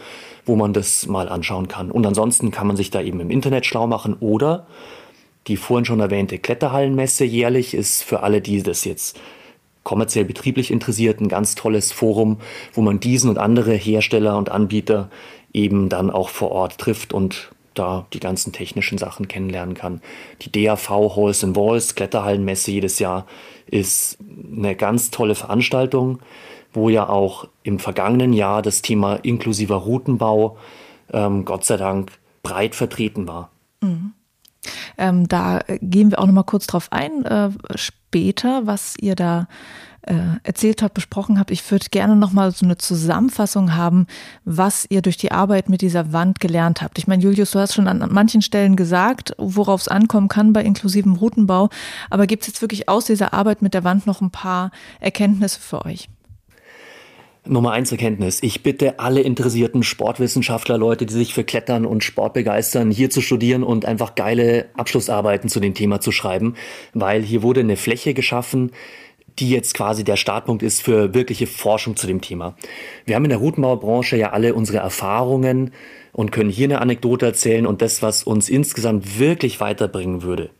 wo man das mal anschauen kann. Und ansonsten kann man sich da eben im Internet schlau machen oder die vorhin schon erwähnte Kletterhallenmesse jährlich ist für alle, die das jetzt kommerziell betrieblich interessiert, ein ganz tolles Forum, wo man diesen und andere Hersteller und Anbieter eben dann auch vor Ort trifft und da die ganzen technischen Sachen kennenlernen kann. Die DAV Halls and Walls Kletterhallenmesse jedes Jahr ist eine ganz tolle Veranstaltung, wo ja auch im vergangenen Jahr das Thema inklusiver Routenbau ähm, Gott sei Dank breit vertreten war. Mhm. Ähm, da gehen wir auch noch mal kurz drauf ein äh, später, was ihr da erzählt habt, besprochen habt. Ich würde gerne nochmal so eine Zusammenfassung haben, was ihr durch die Arbeit mit dieser Wand gelernt habt. Ich meine, Julius, du hast schon an manchen Stellen gesagt, worauf es ankommen kann bei inklusivem Routenbau. Aber gibt es jetzt wirklich aus dieser Arbeit mit der Wand noch ein paar Erkenntnisse für euch? Nummer eins Erkenntnis. Ich bitte alle interessierten Sportwissenschaftler, Leute, die sich für Klettern und Sport begeistern, hier zu studieren und einfach geile Abschlussarbeiten zu dem Thema zu schreiben, weil hier wurde eine Fläche geschaffen, die jetzt quasi der Startpunkt ist für wirkliche Forschung zu dem Thema. Wir haben in der Routenbaubranche ja alle unsere Erfahrungen und können hier eine Anekdote erzählen und das, was uns insgesamt wirklich weiterbringen würde.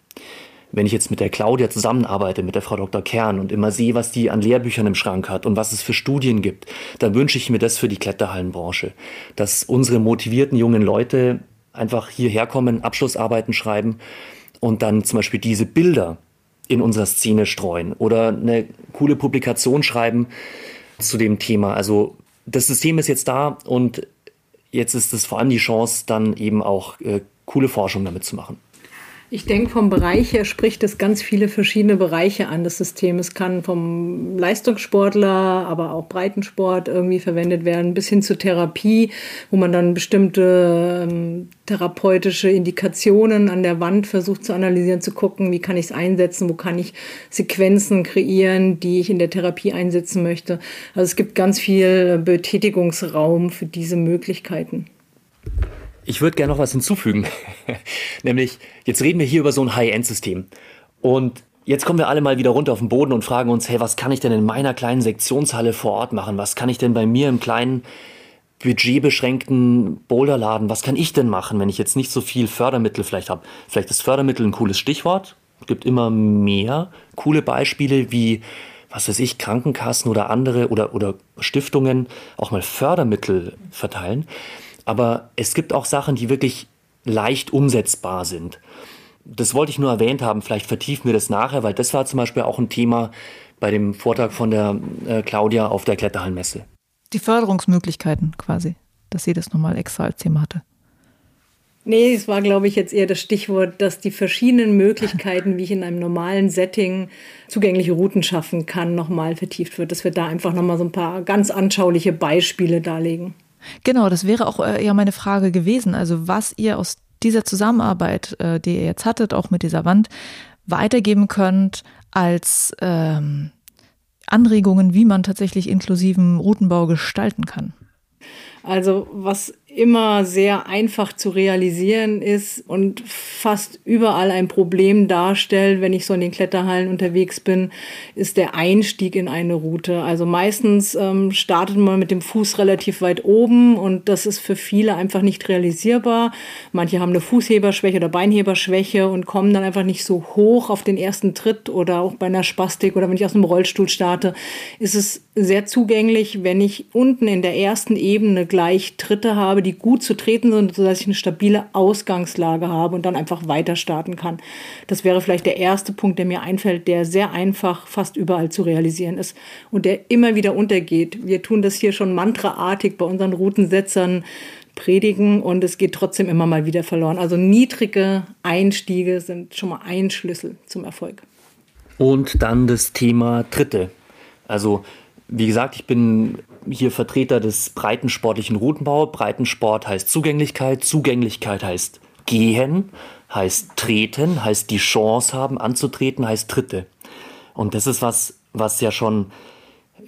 Wenn ich jetzt mit der Claudia zusammenarbeite, mit der Frau Dr. Kern und immer sehe, was die an Lehrbüchern im Schrank hat und was es für Studien gibt, dann wünsche ich mir das für die Kletterhallenbranche, dass unsere motivierten jungen Leute einfach hierher kommen, Abschlussarbeiten schreiben und dann zum Beispiel diese Bilder in unserer Szene streuen oder eine coole Publikation schreiben zu dem Thema. Also das System ist jetzt da und jetzt ist es vor allem die Chance, dann eben auch äh, coole Forschung damit zu machen. Ich denke, vom Bereich her spricht es ganz viele verschiedene Bereiche an, das System. Es kann vom Leistungssportler, aber auch Breitensport irgendwie verwendet werden, bis hin zur Therapie, wo man dann bestimmte ähm, therapeutische Indikationen an der Wand versucht zu analysieren, zu gucken, wie kann ich es einsetzen, wo kann ich Sequenzen kreieren, die ich in der Therapie einsetzen möchte. Also es gibt ganz viel Betätigungsraum für diese Möglichkeiten. Ich würde gerne noch was hinzufügen. Nämlich, jetzt reden wir hier über so ein High-End-System. Und jetzt kommen wir alle mal wieder runter auf den Boden und fragen uns, hey, was kann ich denn in meiner kleinen Sektionshalle vor Ort machen? Was kann ich denn bei mir im kleinen budgetbeschränkten Boulderladen, was kann ich denn machen, wenn ich jetzt nicht so viel Fördermittel vielleicht habe? Vielleicht ist Fördermittel ein cooles Stichwort. Es gibt immer mehr coole Beispiele wie was weiß ich, Krankenkassen oder andere oder, oder Stiftungen auch mal Fördermittel verteilen. Aber es gibt auch Sachen, die wirklich leicht umsetzbar sind. Das wollte ich nur erwähnt haben, vielleicht vertiefen wir das nachher, weil das war zum Beispiel auch ein Thema bei dem Vortrag von der äh, Claudia auf der Kletterhallenmesse. Die Förderungsmöglichkeiten quasi, dass sie das nochmal extra als Thema hatte. Nee, es war, glaube ich, jetzt eher das Stichwort, dass die verschiedenen Möglichkeiten, wie ich in einem normalen Setting zugängliche Routen schaffen kann, nochmal vertieft wird. Dass wir da einfach nochmal so ein paar ganz anschauliche Beispiele darlegen. Genau, das wäre auch äh, ja meine Frage gewesen. Also was ihr aus dieser Zusammenarbeit, äh, die ihr jetzt hattet, auch mit dieser Wand, weitergeben könnt als ähm, Anregungen, wie man tatsächlich inklusiven Routenbau gestalten kann. Also was immer sehr einfach zu realisieren ist und fast überall ein Problem darstellt, wenn ich so in den Kletterhallen unterwegs bin, ist der Einstieg in eine Route. Also meistens ähm, startet man mit dem Fuß relativ weit oben und das ist für viele einfach nicht realisierbar. Manche haben eine Fußheberschwäche oder Beinheberschwäche und kommen dann einfach nicht so hoch auf den ersten Tritt oder auch bei einer Spastik oder wenn ich aus einem Rollstuhl starte, ist es sehr zugänglich, wenn ich unten in der ersten Ebene gleich Tritte habe, die gut zu treten sind, sodass ich eine stabile Ausgangslage habe und dann einfach weiter starten kann. Das wäre vielleicht der erste Punkt, der mir einfällt, der sehr einfach fast überall zu realisieren ist und der immer wieder untergeht. Wir tun das hier schon mantraartig bei unseren Routensetzern predigen und es geht trotzdem immer mal wieder verloren. Also niedrige Einstiege sind schon mal ein Schlüssel zum Erfolg. Und dann das Thema Tritte. Also wie gesagt, ich bin hier Vertreter des breitensportlichen Routenbau. Breitensport heißt Zugänglichkeit, Zugänglichkeit heißt gehen, heißt treten, heißt die Chance haben anzutreten, heißt Tritte. Und das ist was, was ja schon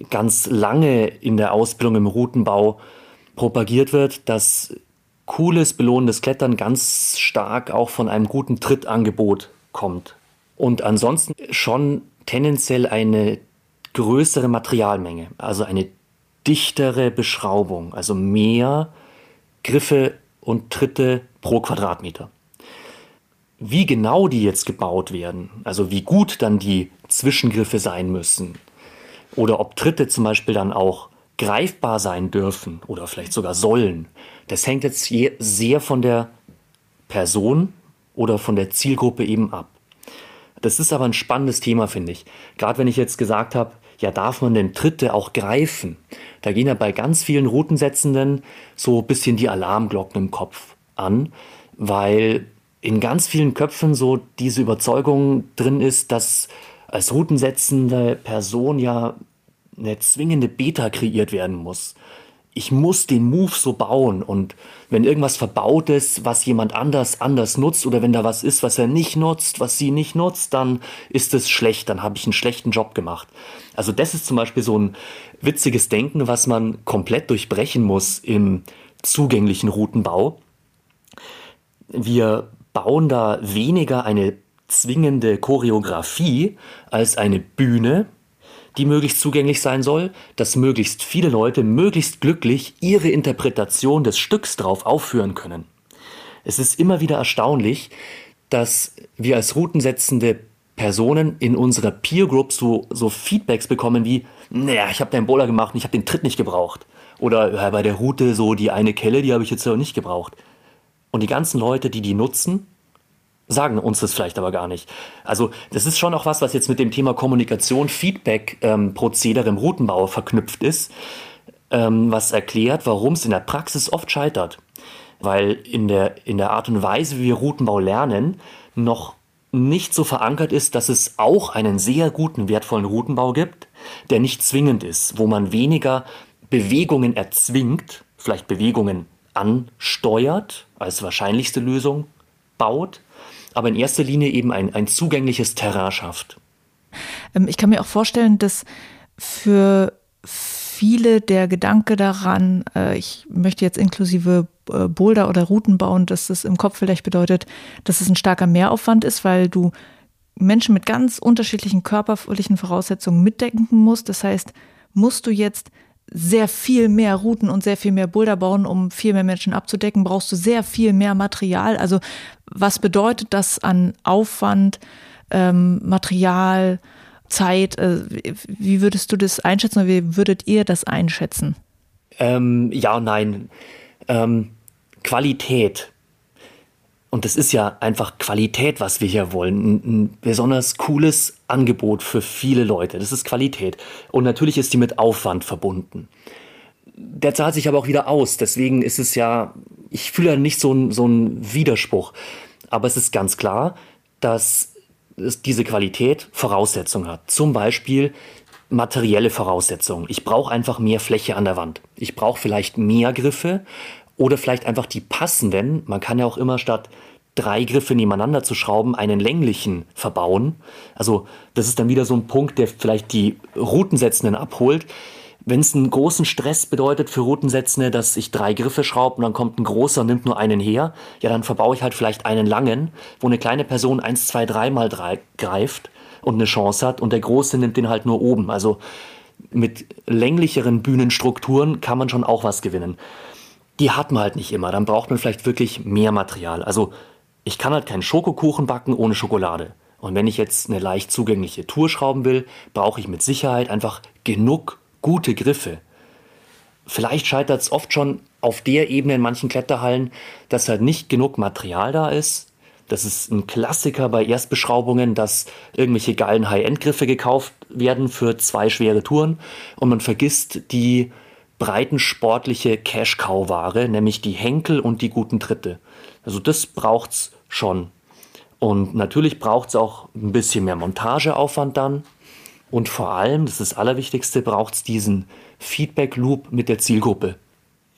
ganz lange in der Ausbildung im Routenbau propagiert wird, dass cooles, belohnendes Klettern ganz stark auch von einem guten Trittangebot kommt. Und ansonsten schon tendenziell eine größere Materialmenge, also eine dichtere Beschraubung, also mehr Griffe und Tritte pro Quadratmeter. Wie genau die jetzt gebaut werden, also wie gut dann die Zwischengriffe sein müssen, oder ob Tritte zum Beispiel dann auch greifbar sein dürfen oder vielleicht sogar sollen, das hängt jetzt sehr von der Person oder von der Zielgruppe eben ab. Das ist aber ein spannendes Thema, finde ich. Gerade wenn ich jetzt gesagt habe, ja, darf man denn Tritte auch greifen? Da gehen ja bei ganz vielen Routensetzenden so ein bisschen die Alarmglocken im Kopf an, weil in ganz vielen Köpfen so diese Überzeugung drin ist, dass als routensetzende Person ja eine zwingende Beta kreiert werden muss ich muss den Move so bauen und wenn irgendwas verbaut ist, was jemand anders anders nutzt oder wenn da was ist, was er nicht nutzt, was sie nicht nutzt, dann ist es schlecht, dann habe ich einen schlechten Job gemacht. Also das ist zum Beispiel so ein witziges Denken, was man komplett durchbrechen muss im zugänglichen Routenbau. Wir bauen da weniger eine zwingende Choreografie als eine Bühne, die möglichst zugänglich sein soll, dass möglichst viele Leute möglichst glücklich ihre Interpretation des Stücks drauf aufführen können. Es ist immer wieder erstaunlich, dass wir als routensetzende Personen in unserer Peer Group so, so Feedbacks bekommen wie, naja, ich habe deinen Bowler gemacht und ich habe den Tritt nicht gebraucht. Oder ja, bei der Route so die eine Kelle, die habe ich jetzt auch nicht gebraucht. Und die ganzen Leute, die die nutzen, sagen uns das vielleicht aber gar nicht. Also das ist schon auch was, was jetzt mit dem Thema Kommunikation, Feedback, ähm, Prozedere im Routenbau verknüpft ist, ähm, was erklärt, warum es in der Praxis oft scheitert. Weil in der, in der Art und Weise, wie wir Routenbau lernen, noch nicht so verankert ist, dass es auch einen sehr guten, wertvollen Routenbau gibt, der nicht zwingend ist, wo man weniger Bewegungen erzwingt, vielleicht Bewegungen ansteuert, als wahrscheinlichste Lösung baut, aber in erster Linie eben ein, ein zugängliches Terrain schafft. Ähm, ich kann mir auch vorstellen, dass für viele der Gedanke daran, äh, ich möchte jetzt inklusive äh, Boulder oder Routen bauen, dass das im Kopf vielleicht bedeutet, dass es ein starker Mehraufwand ist, weil du Menschen mit ganz unterschiedlichen körperlichen Voraussetzungen mitdenken musst. Das heißt, musst du jetzt sehr viel mehr Routen und sehr viel mehr Boulder bauen, um viel mehr Menschen abzudecken, brauchst du sehr viel mehr Material. Also was bedeutet das an Aufwand, ähm, Material, Zeit? Äh, wie würdest du das einschätzen oder wie würdet ihr das einschätzen? Ähm, ja nein. Ähm, Qualität und das ist ja einfach Qualität, was wir hier wollen. Ein, ein, besonders cooles Angebot für viele Leute. Das ist Qualität. Und natürlich ist die mit Aufwand verbunden. Der zahlt sich aber auch wieder aus. Deswegen ist es ja, ich fühle ja nicht so einen so Widerspruch. Aber es ist ganz klar, dass es diese Qualität Voraussetzungen hat. Zum Beispiel materielle Voraussetzungen. Ich brauche einfach mehr Fläche an der Wand. Ich brauche vielleicht mehr Griffe oder vielleicht einfach die passenden. Man kann ja auch immer statt drei Griffe nebeneinander zu schrauben, einen länglichen verbauen. Also das ist dann wieder so ein Punkt, der vielleicht die Routensetzenden abholt. wenn es einen großen Stress bedeutet für Routensetzende, dass ich drei Griffe schraube und dann kommt ein großer und nimmt nur einen her, ja, dann verbaue ich halt vielleicht einen langen, wo eine kleine Person eins, zwei, dreimal drei greift und eine Chance hat und der große nimmt den halt nur oben. Also mit länglicheren Bühnenstrukturen kann man schon auch was gewinnen. Die hat man halt nicht immer. Dann braucht man vielleicht wirklich mehr Material. Also ich kann halt keinen Schokokuchen backen ohne Schokolade. Und wenn ich jetzt eine leicht zugängliche Tour schrauben will, brauche ich mit Sicherheit einfach genug gute Griffe. Vielleicht scheitert es oft schon auf der Ebene in manchen Kletterhallen, dass halt nicht genug Material da ist. Das ist ein Klassiker bei Erstbeschraubungen, dass irgendwelche geilen High-End-Griffe gekauft werden für zwei schwere Touren und man vergisst die breitensportliche Cash-Cow-Ware, nämlich die Henkel und die guten Tritte. Also das braucht's schon. Und natürlich braucht es auch ein bisschen mehr Montageaufwand dann. Und vor allem, das ist das Allerwichtigste, braucht es diesen Feedback-Loop mit der Zielgruppe.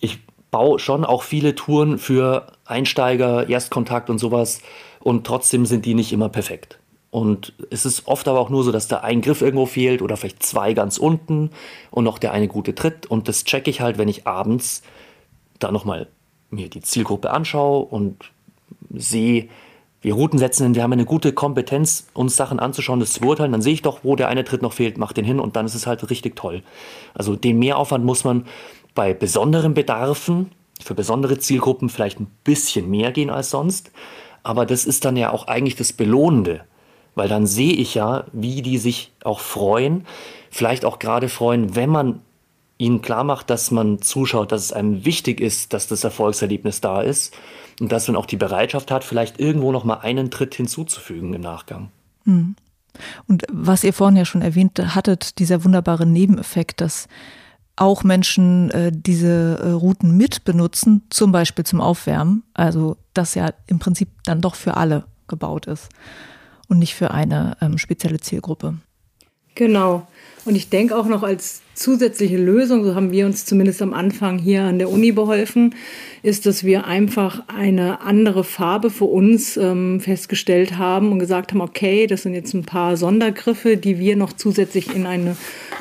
Ich baue schon auch viele Touren für Einsteiger, Erstkontakt und sowas und trotzdem sind die nicht immer perfekt. Und es ist oft aber auch nur so, dass da ein Griff irgendwo fehlt oder vielleicht zwei ganz unten und noch der eine gute Tritt. Und das checke ich halt, wenn ich abends da nochmal mir die Zielgruppe anschaue und sehe, wir Routen setzen, wir haben eine gute Kompetenz, uns Sachen anzuschauen, das zu beurteilen, dann sehe ich doch, wo der eine Tritt noch fehlt, mach den hin und dann ist es halt richtig toll. Also den Mehraufwand muss man bei besonderen Bedarfen, für besondere Zielgruppen vielleicht ein bisschen mehr gehen als sonst, aber das ist dann ja auch eigentlich das Belohnende, weil dann sehe ich ja, wie die sich auch freuen, vielleicht auch gerade freuen, wenn man ihnen klar macht, dass man zuschaut, dass es einem wichtig ist, dass das Erfolgserlebnis da ist und dass man auch die Bereitschaft hat, vielleicht irgendwo noch mal einen Tritt hinzuzufügen im Nachgang. Hm. Und was ihr vorhin ja schon erwähnt hattet, dieser wunderbare Nebeneffekt, dass auch Menschen äh, diese äh, Routen mit benutzen, zum Beispiel zum Aufwärmen. Also das ja im Prinzip dann doch für alle gebaut ist und nicht für eine ähm, spezielle Zielgruppe. Genau. Und ich denke auch noch als zusätzliche Lösung, so haben wir uns zumindest am Anfang hier an der Uni beholfen, ist, dass wir einfach eine andere Farbe für uns ähm, festgestellt haben und gesagt haben, okay, das sind jetzt ein paar Sondergriffe, die wir noch zusätzlich in eine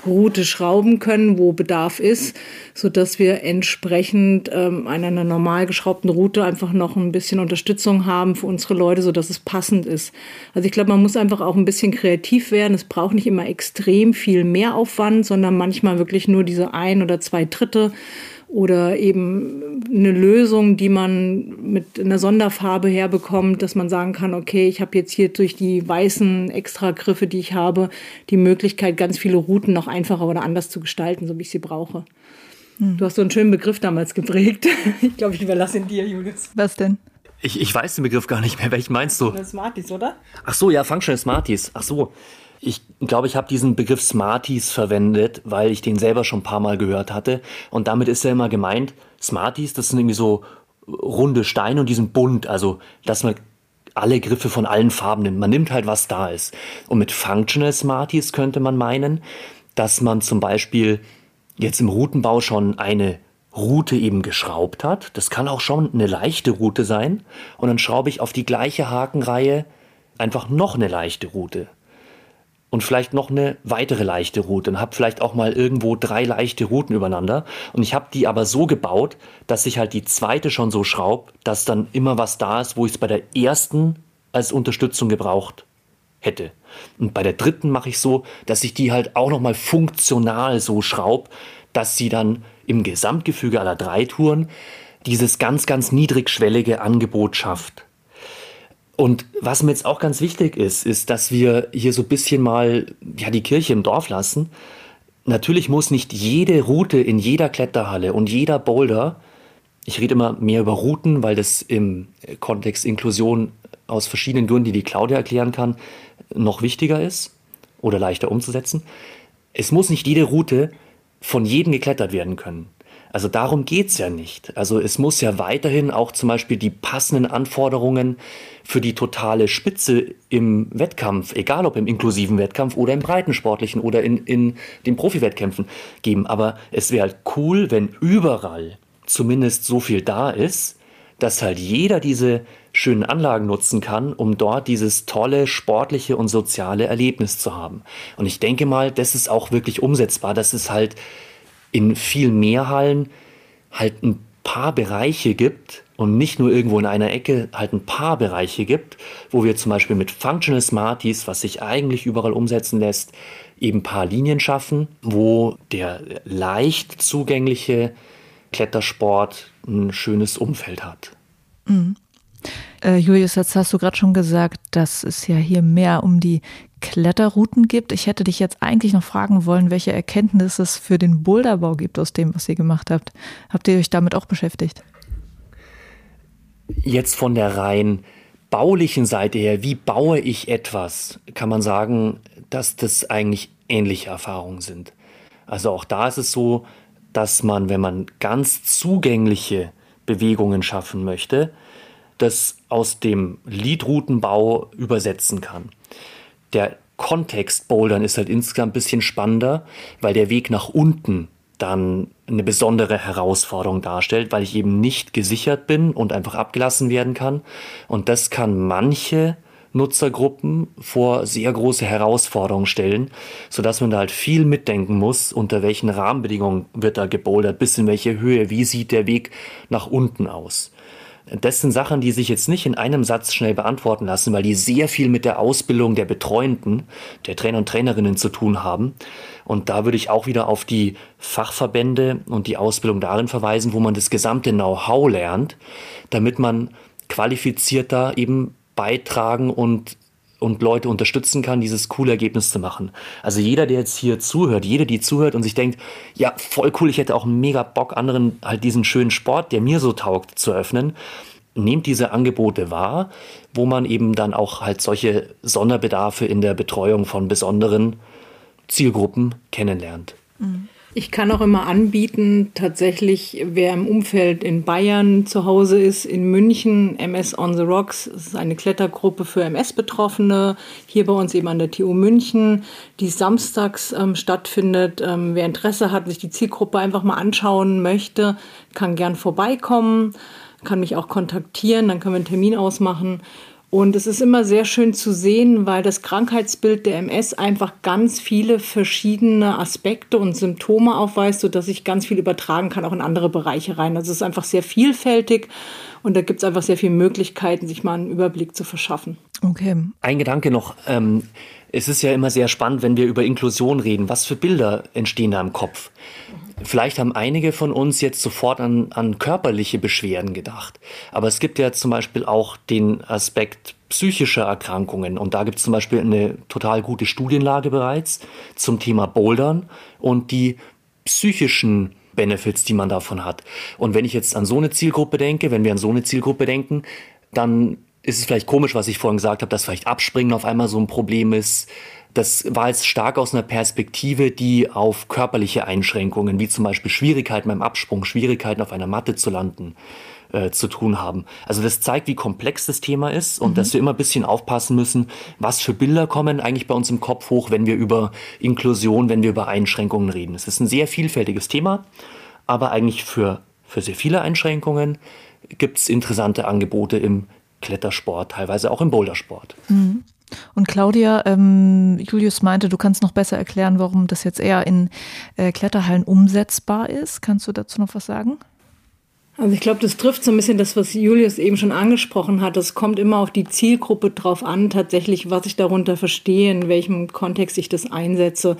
Route schrauben können, wo Bedarf ist, so dass wir entsprechend ähm, einer normal geschraubten Route einfach noch ein bisschen Unterstützung haben für unsere Leute, so dass es passend ist. Also ich glaube, man muss einfach auch ein bisschen kreativ werden. Es braucht nicht immer extrem viel Mehraufwand, sondern manchmal wirklich nur diese ein oder zwei Dritte oder eben eine Lösung, die man mit einer Sonderfarbe herbekommt, dass man sagen kann, okay, ich habe jetzt hier durch die weißen Extragriffe, die ich habe, die Möglichkeit, ganz viele Routen noch einfacher oder anders zu gestalten, so wie ich sie brauche. Hm. Du hast so einen schönen Begriff damals geprägt. Ich glaube, ich überlasse ihn dir, Julius. Was denn? Ich, ich weiß den Begriff gar nicht mehr. Welchen meinst du? Smarties, oder? Ach so, ja, Functional Smarties. Ach so. Ich glaube, ich habe diesen Begriff Smarties verwendet, weil ich den selber schon ein paar Mal gehört hatte. Und damit ist ja immer gemeint, Smarties, das sind irgendwie so runde Steine und die sind bunt. Also, dass man alle Griffe von allen Farben nimmt. Man nimmt halt, was da ist. Und mit Functional Smarties könnte man meinen, dass man zum Beispiel jetzt im Routenbau schon eine Route eben geschraubt hat. Das kann auch schon eine leichte Route sein. Und dann schraube ich auf die gleiche Hakenreihe einfach noch eine leichte Route und vielleicht noch eine weitere leichte Route und habe vielleicht auch mal irgendwo drei leichte Routen übereinander. Und ich habe die aber so gebaut, dass ich halt die zweite schon so schraube, dass dann immer was da ist, wo ich es bei der ersten als Unterstützung gebraucht hätte. Und bei der dritten mache ich so, dass ich die halt auch nochmal funktional so schraube, dass sie dann im Gesamtgefüge aller drei Touren dieses ganz, ganz niedrigschwellige Angebot schafft. Und was mir jetzt auch ganz wichtig ist, ist, dass wir hier so ein bisschen mal ja, die Kirche im Dorf lassen. Natürlich muss nicht jede Route in jeder Kletterhalle und jeder Boulder, ich rede immer mehr über Routen, weil das im Kontext Inklusion aus verschiedenen Gründen, die die Claudia erklären kann, noch wichtiger ist oder leichter umzusetzen. Es muss nicht jede Route von jedem geklettert werden können. Also darum geht's ja nicht. Also es muss ja weiterhin auch zum Beispiel die passenden Anforderungen für die totale Spitze im Wettkampf, egal ob im inklusiven Wettkampf oder im breitensportlichen oder in, in den Profiwettkämpfen geben. Aber es wäre halt cool, wenn überall zumindest so viel da ist, dass halt jeder diese schönen Anlagen nutzen kann, um dort dieses tolle sportliche und soziale Erlebnis zu haben. Und ich denke mal, das ist auch wirklich umsetzbar. Das ist halt in viel mehr Hallen halt ein paar Bereiche gibt und nicht nur irgendwo in einer Ecke halt ein paar Bereiche gibt, wo wir zum Beispiel mit Functional Smarties, was sich eigentlich überall umsetzen lässt, eben ein paar Linien schaffen, wo der leicht zugängliche Klettersport ein schönes Umfeld hat. Mhm. Äh, Julius, jetzt hast du gerade schon gesagt, dass es ja hier mehr um die Kletterrouten gibt. Ich hätte dich jetzt eigentlich noch fragen wollen, welche Erkenntnisse es für den Boulderbau gibt aus dem, was ihr gemacht habt. Habt ihr euch damit auch beschäftigt? Jetzt von der rein baulichen Seite her, wie baue ich etwas, kann man sagen, dass das eigentlich ähnliche Erfahrungen sind. Also auch da ist es so, dass man, wenn man ganz zugängliche Bewegungen schaffen möchte, das aus dem Leadroutenbau übersetzen kann. Der Kontext Bouldern ist halt insgesamt ein bisschen spannender, weil der Weg nach unten dann eine besondere Herausforderung darstellt, weil ich eben nicht gesichert bin und einfach abgelassen werden kann. Und das kann manche Nutzergruppen vor sehr große Herausforderungen stellen, sodass man da halt viel mitdenken muss, unter welchen Rahmenbedingungen wird da gebouldert, bis in welche Höhe, wie sieht der Weg nach unten aus. Das sind Sachen, die sich jetzt nicht in einem Satz schnell beantworten lassen, weil die sehr viel mit der Ausbildung der Betreuenden, der Trainer und Trainerinnen zu tun haben. Und da würde ich auch wieder auf die Fachverbände und die Ausbildung darin verweisen, wo man das gesamte Know-how lernt, damit man qualifizierter eben beitragen und und Leute unterstützen kann, dieses coole Ergebnis zu machen. Also jeder, der jetzt hier zuhört, jede, die zuhört und sich denkt, ja, voll cool, ich hätte auch mega Bock, anderen halt diesen schönen Sport, der mir so taugt, zu öffnen, nehmt diese Angebote wahr, wo man eben dann auch halt solche Sonderbedarfe in der Betreuung von besonderen Zielgruppen kennenlernt. Mhm. Ich kann auch immer anbieten, tatsächlich, wer im Umfeld in Bayern zu Hause ist, in München, MS on the Rocks, das ist eine Klettergruppe für MS-Betroffene, hier bei uns eben an der TU München, die samstags ähm, stattfindet. Ähm, wer Interesse hat, sich die Zielgruppe einfach mal anschauen möchte, kann gern vorbeikommen, kann mich auch kontaktieren, dann können wir einen Termin ausmachen. Und es ist immer sehr schön zu sehen, weil das Krankheitsbild der MS einfach ganz viele verschiedene Aspekte und Symptome aufweist, sodass ich ganz viel übertragen kann, auch in andere Bereiche rein. Also es ist einfach sehr vielfältig und da gibt es einfach sehr viele Möglichkeiten, sich mal einen Überblick zu verschaffen. Okay. Ein Gedanke noch. Ähm, es ist ja immer sehr spannend, wenn wir über Inklusion reden. Was für Bilder entstehen da im Kopf? Vielleicht haben einige von uns jetzt sofort an, an körperliche Beschwerden gedacht. Aber es gibt ja zum Beispiel auch den Aspekt psychischer Erkrankungen. Und da gibt es zum Beispiel eine total gute Studienlage bereits zum Thema Bouldern und die psychischen Benefits, die man davon hat. Und wenn ich jetzt an so eine Zielgruppe denke, wenn wir an so eine Zielgruppe denken, dann ist es vielleicht komisch, was ich vorhin gesagt habe, dass vielleicht Abspringen auf einmal so ein Problem ist, das war jetzt stark aus einer Perspektive, die auf körperliche Einschränkungen, wie zum Beispiel Schwierigkeiten beim Absprung, Schwierigkeiten auf einer Matte zu landen, äh, zu tun haben. Also das zeigt, wie komplex das Thema ist und mhm. dass wir immer ein bisschen aufpassen müssen, was für Bilder kommen eigentlich bei uns im Kopf hoch, wenn wir über Inklusion, wenn wir über Einschränkungen reden. Es ist ein sehr vielfältiges Thema, aber eigentlich für, für sehr viele Einschränkungen gibt es interessante Angebote im Klettersport, teilweise auch im Bouldersport. Mhm. Und Claudia, ähm, Julius meinte, du kannst noch besser erklären, warum das jetzt eher in äh, Kletterhallen umsetzbar ist. Kannst du dazu noch was sagen? Also ich glaube, das trifft so ein bisschen das, was Julius eben schon angesprochen hat. Es kommt immer auf die Zielgruppe drauf an, tatsächlich, was ich darunter verstehe, in welchem Kontext ich das einsetze.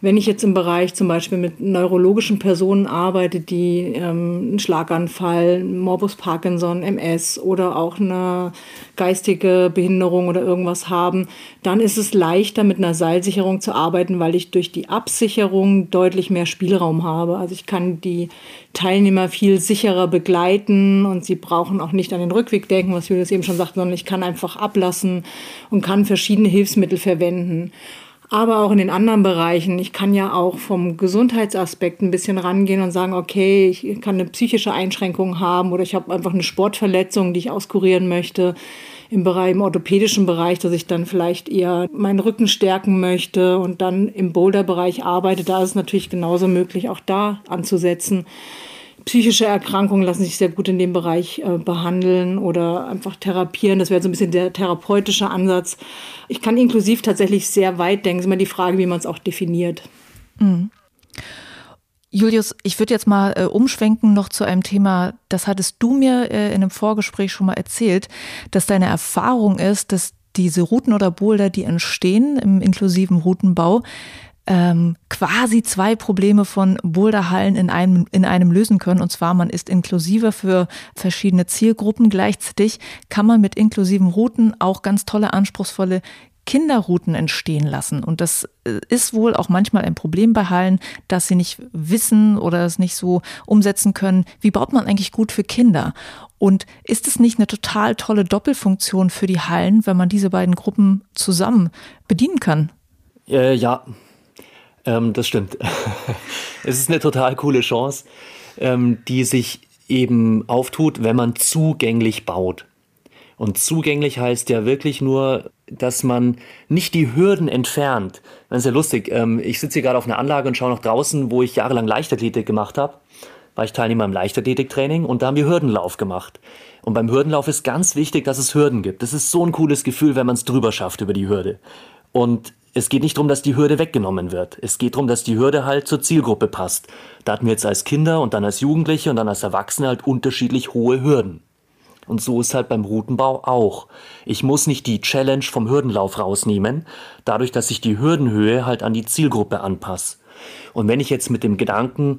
Wenn ich jetzt im Bereich zum Beispiel mit neurologischen Personen arbeite, die ähm, einen Schlaganfall, Morbus Parkinson, MS oder auch eine geistige Behinderung oder irgendwas haben, dann ist es leichter mit einer Seilsicherung zu arbeiten, weil ich durch die Absicherung deutlich mehr Spielraum habe. Also ich kann die Teilnehmer viel sicherer begleiten und sie brauchen auch nicht an den Rückweg denken, was Julius eben schon sagt, sondern ich kann einfach ablassen und kann verschiedene Hilfsmittel verwenden aber auch in den anderen Bereichen. Ich kann ja auch vom Gesundheitsaspekt ein bisschen rangehen und sagen, okay, ich kann eine psychische Einschränkung haben oder ich habe einfach eine Sportverletzung, die ich auskurieren möchte im Bereich, im orthopädischen Bereich, dass ich dann vielleicht eher meinen Rücken stärken möchte und dann im Boulder-Bereich arbeite. Da ist es natürlich genauso möglich, auch da anzusetzen. Psychische Erkrankungen lassen sich sehr gut in dem Bereich äh, behandeln oder einfach therapieren. Das wäre so ein bisschen der therapeutische Ansatz. Ich kann inklusiv tatsächlich sehr weit denken. Es ist immer die Frage, wie man es auch definiert. Mhm. Julius, ich würde jetzt mal äh, umschwenken noch zu einem Thema, das hattest du mir äh, in einem Vorgespräch schon mal erzählt, dass deine Erfahrung ist, dass diese Routen oder Boulder, die entstehen im inklusiven Routenbau, ähm, quasi zwei Probleme von Boulderhallen in einem, in einem lösen können. Und zwar, man ist inklusiver für verschiedene Zielgruppen. Gleichzeitig kann man mit inklusiven Routen auch ganz tolle, anspruchsvolle Kinderrouten entstehen lassen. Und das äh, ist wohl auch manchmal ein Problem bei Hallen, dass sie nicht wissen oder es nicht so umsetzen können. Wie baut man eigentlich gut für Kinder? Und ist es nicht eine total tolle Doppelfunktion für die Hallen, wenn man diese beiden Gruppen zusammen bedienen kann? Äh, ja, ähm, das stimmt. es ist eine total coole Chance, ähm, die sich eben auftut, wenn man zugänglich baut. Und zugänglich heißt ja wirklich nur, dass man nicht die Hürden entfernt. Das ist ja lustig. Ähm, ich sitze hier gerade auf einer Anlage und schaue nach draußen, wo ich jahrelang Leichtathletik gemacht habe. War ich Teilnehmer im Leichtathletiktraining und da haben wir Hürdenlauf gemacht. Und beim Hürdenlauf ist ganz wichtig, dass es Hürden gibt. Das ist so ein cooles Gefühl, wenn man es drüber schafft über die Hürde. Und es geht nicht darum, dass die Hürde weggenommen wird. Es geht darum, dass die Hürde halt zur Zielgruppe passt. Da hatten wir jetzt als Kinder und dann als Jugendliche und dann als Erwachsene halt unterschiedlich hohe Hürden. Und so ist halt beim Routenbau auch. Ich muss nicht die Challenge vom Hürdenlauf rausnehmen, dadurch, dass ich die Hürdenhöhe halt an die Zielgruppe anpasse. Und wenn ich jetzt mit dem Gedanken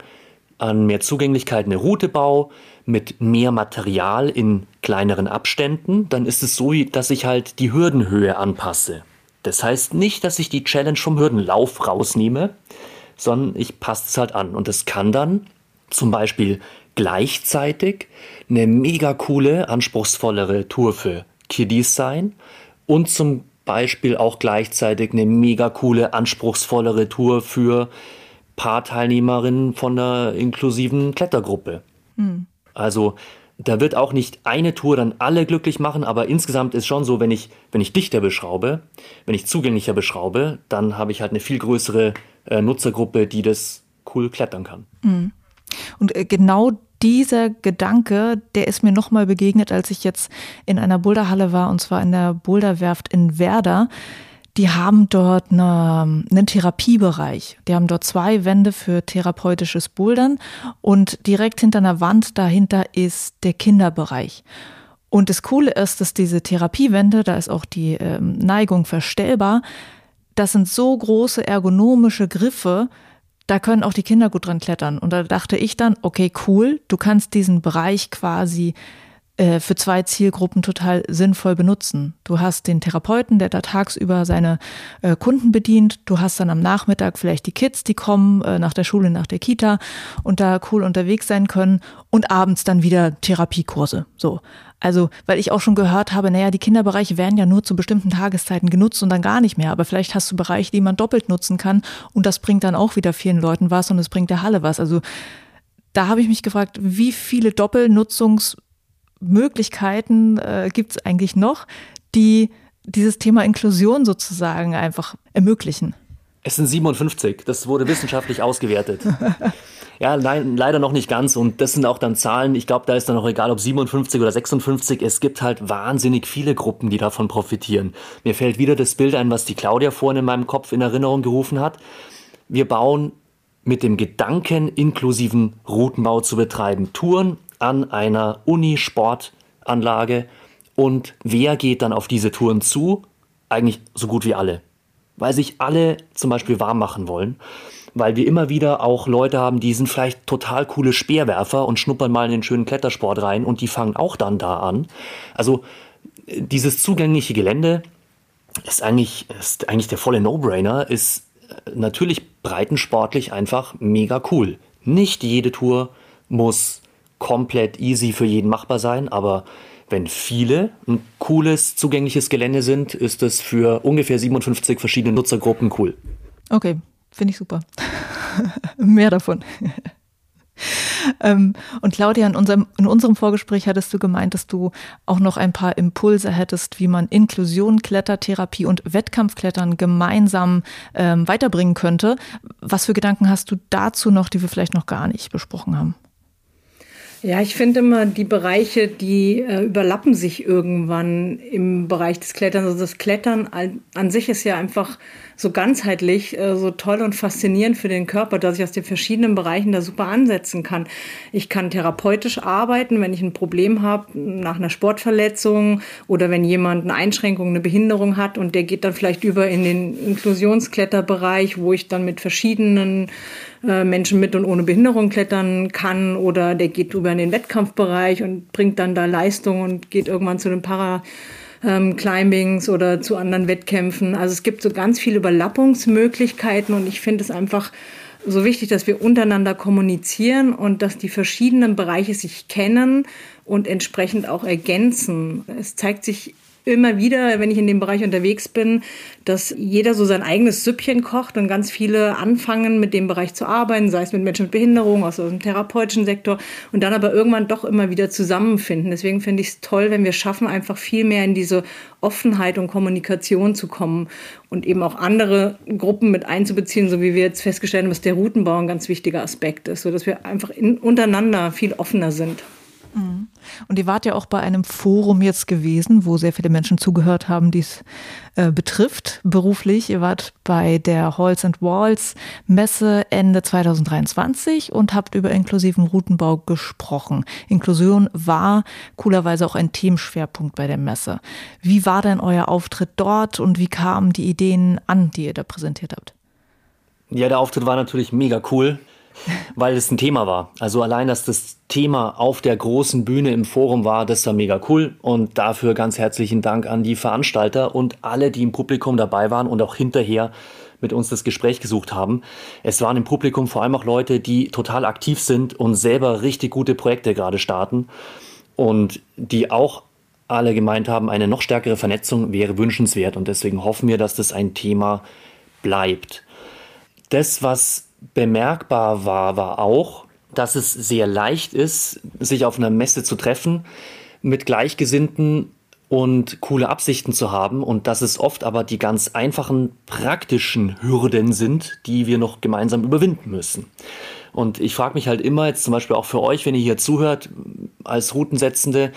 an mehr Zugänglichkeit eine Route baue, mit mehr Material in kleineren Abständen, dann ist es so, dass ich halt die Hürdenhöhe anpasse. Das heißt nicht, dass ich die Challenge vom Hürdenlauf rausnehme, sondern ich passe es halt an. Und das kann dann zum Beispiel gleichzeitig eine mega coole, anspruchsvollere Tour für Kiddies sein und zum Beispiel auch gleichzeitig eine mega coole, anspruchsvollere Tour für Paarteilnehmerinnen von der inklusiven Klettergruppe. Mhm. Also da wird auch nicht eine Tour dann alle glücklich machen, aber insgesamt ist schon so, wenn ich, wenn ich dichter beschraube, wenn ich zugänglicher beschraube, dann habe ich halt eine viel größere äh, Nutzergruppe, die das cool klettern kann. Mhm. Und äh, genau dieser Gedanke, der ist mir nochmal begegnet, als ich jetzt in einer Boulderhalle war, und zwar in der Boulderwerft in Werder. Die haben dort eine, einen Therapiebereich. Die haben dort zwei Wände für therapeutisches Bouldern und direkt hinter einer Wand dahinter ist der Kinderbereich. Und das Coole ist, dass diese Therapiewände, da ist auch die ähm, Neigung verstellbar, das sind so große ergonomische Griffe, da können auch die Kinder gut dran klettern. Und da dachte ich dann, okay, cool, du kannst diesen Bereich quasi äh, für zwei Zielgruppen total sinnvoll benutzen. Du hast den Therapeuten, der da tagsüber seine äh, Kunden bedient. Du hast dann am Nachmittag vielleicht die Kids, die kommen äh, nach der Schule, nach der Kita und da cool unterwegs sein können und abends dann wieder Therapiekurse. So. Also, weil ich auch schon gehört habe, naja, die Kinderbereiche werden ja nur zu bestimmten Tageszeiten genutzt und dann gar nicht mehr. Aber vielleicht hast du Bereiche, die man doppelt nutzen kann und das bringt dann auch wieder vielen Leuten was und es bringt der Halle was. Also, da habe ich mich gefragt, wie viele Doppelnutzungsmöglichkeiten äh, gibt es eigentlich noch, die dieses Thema Inklusion sozusagen einfach ermöglichen? Es sind 57. Das wurde wissenschaftlich ausgewertet. Ja, nein, leider noch nicht ganz. Und das sind auch dann Zahlen, ich glaube, da ist dann auch egal, ob 57 oder 56. Es gibt halt wahnsinnig viele Gruppen, die davon profitieren. Mir fällt wieder das Bild ein, was die Claudia vorhin in meinem Kopf in Erinnerung gerufen hat. Wir bauen mit dem Gedanken, inklusiven Routenbau zu betreiben. Touren an einer Uni-Sportanlage. Und wer geht dann auf diese Touren zu? Eigentlich so gut wie alle. Weil sich alle zum Beispiel warm machen wollen weil wir immer wieder auch Leute haben, die sind vielleicht total coole Speerwerfer und schnuppern mal in den schönen Klettersport rein und die fangen auch dann da an. Also dieses zugängliche Gelände ist eigentlich, ist eigentlich der volle No-Brainer, ist äh, natürlich breitensportlich einfach mega cool. Nicht jede Tour muss komplett easy für jeden machbar sein, aber wenn viele ein cooles, zugängliches Gelände sind, ist es für ungefähr 57 verschiedene Nutzergruppen cool. Okay, Finde ich super. Mehr davon. ähm, und Claudia, in unserem, in unserem Vorgespräch hattest du gemeint, dass du auch noch ein paar Impulse hättest, wie man Inklusion, Klettertherapie und Wettkampfklettern gemeinsam ähm, weiterbringen könnte. Was für Gedanken hast du dazu noch, die wir vielleicht noch gar nicht besprochen haben? Ja, ich finde immer, die Bereiche, die äh, überlappen sich irgendwann im Bereich des Kletterns. Also das Klettern an, an sich ist ja einfach so ganzheitlich, äh, so toll und faszinierend für den Körper, dass ich aus den verschiedenen Bereichen da super ansetzen kann. Ich kann therapeutisch arbeiten, wenn ich ein Problem habe nach einer Sportverletzung oder wenn jemand eine Einschränkung, eine Behinderung hat und der geht dann vielleicht über in den Inklusionskletterbereich, wo ich dann mit verschiedenen äh, Menschen mit und ohne Behinderung klettern kann oder der geht über in den Wettkampfbereich und bringt dann da Leistung und geht irgendwann zu den Para ähm, Climbings oder zu anderen Wettkämpfen. Also es gibt so ganz viele Überlappungsmöglichkeiten und ich finde es einfach so wichtig, dass wir untereinander kommunizieren und dass die verschiedenen Bereiche sich kennen und entsprechend auch ergänzen. Es zeigt sich immer wieder, wenn ich in dem Bereich unterwegs bin, dass jeder so sein eigenes Süppchen kocht und ganz viele anfangen, mit dem Bereich zu arbeiten, sei es mit Menschen mit Behinderung, aus dem therapeutischen Sektor und dann aber irgendwann doch immer wieder zusammenfinden. Deswegen finde ich es toll, wenn wir schaffen, einfach viel mehr in diese Offenheit und Kommunikation zu kommen und eben auch andere Gruppen mit einzubeziehen, so wie wir jetzt festgestellt haben, dass der Routenbau ein ganz wichtiger Aspekt ist, sodass wir einfach in, untereinander viel offener sind. Mhm. Und ihr wart ja auch bei einem Forum jetzt gewesen, wo sehr viele Menschen zugehört haben, die es äh, betrifft beruflich. Ihr wart bei der Halls and Walls Messe Ende 2023 und habt über inklusiven Routenbau gesprochen. Inklusion war coolerweise auch ein Themenschwerpunkt bei der Messe. Wie war denn euer Auftritt dort und wie kamen die Ideen an, die ihr da präsentiert habt? Ja, der Auftritt war natürlich mega cool weil es ein Thema war. Also allein, dass das Thema auf der großen Bühne im Forum war, das war mega cool. Und dafür ganz herzlichen Dank an die Veranstalter und alle, die im Publikum dabei waren und auch hinterher mit uns das Gespräch gesucht haben. Es waren im Publikum vor allem auch Leute, die total aktiv sind und selber richtig gute Projekte gerade starten und die auch alle gemeint haben, eine noch stärkere Vernetzung wäre wünschenswert und deswegen hoffen wir, dass das ein Thema bleibt. Das, was bemerkbar war, war auch, dass es sehr leicht ist, sich auf einer Messe zu treffen, mit Gleichgesinnten und coole Absichten zu haben und dass es oft aber die ganz einfachen praktischen Hürden sind, die wir noch gemeinsam überwinden müssen. Und ich frage mich halt immer, jetzt zum Beispiel auch für euch, wenn ihr hier zuhört, als Routensetzende,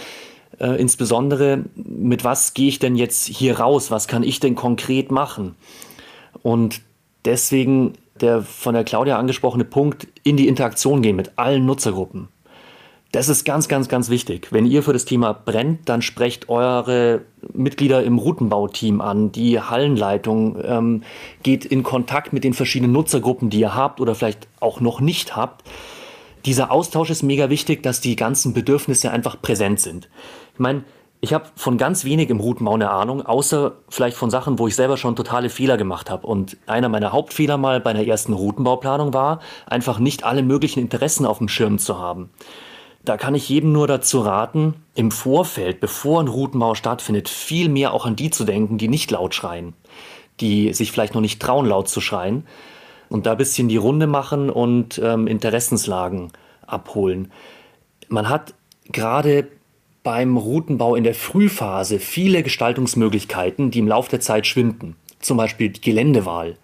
äh, insbesondere, mit was gehe ich denn jetzt hier raus? Was kann ich denn konkret machen? Und deswegen der von der Claudia angesprochene Punkt, in die Interaktion gehen mit allen Nutzergruppen. Das ist ganz, ganz, ganz wichtig. Wenn ihr für das Thema brennt, dann sprecht eure Mitglieder im Routenbauteam an, die Hallenleitung, ähm, geht in Kontakt mit den verschiedenen Nutzergruppen, die ihr habt oder vielleicht auch noch nicht habt. Dieser Austausch ist mega wichtig, dass die ganzen Bedürfnisse einfach präsent sind. Ich meine, ich habe von ganz wenig im Routenbau eine Ahnung, außer vielleicht von Sachen, wo ich selber schon totale Fehler gemacht habe. Und einer meiner Hauptfehler mal bei einer ersten Routenbauplanung war, einfach nicht alle möglichen Interessen auf dem Schirm zu haben. Da kann ich jedem nur dazu raten, im Vorfeld, bevor ein Routenbau stattfindet, viel mehr auch an die zu denken, die nicht laut schreien, die sich vielleicht noch nicht trauen, laut zu schreien und da ein bisschen die Runde machen und ähm, Interessenslagen abholen. Man hat gerade beim Routenbau in der Frühphase viele Gestaltungsmöglichkeiten, die im Laufe der Zeit schwinden. Zum Beispiel die Geländewahl.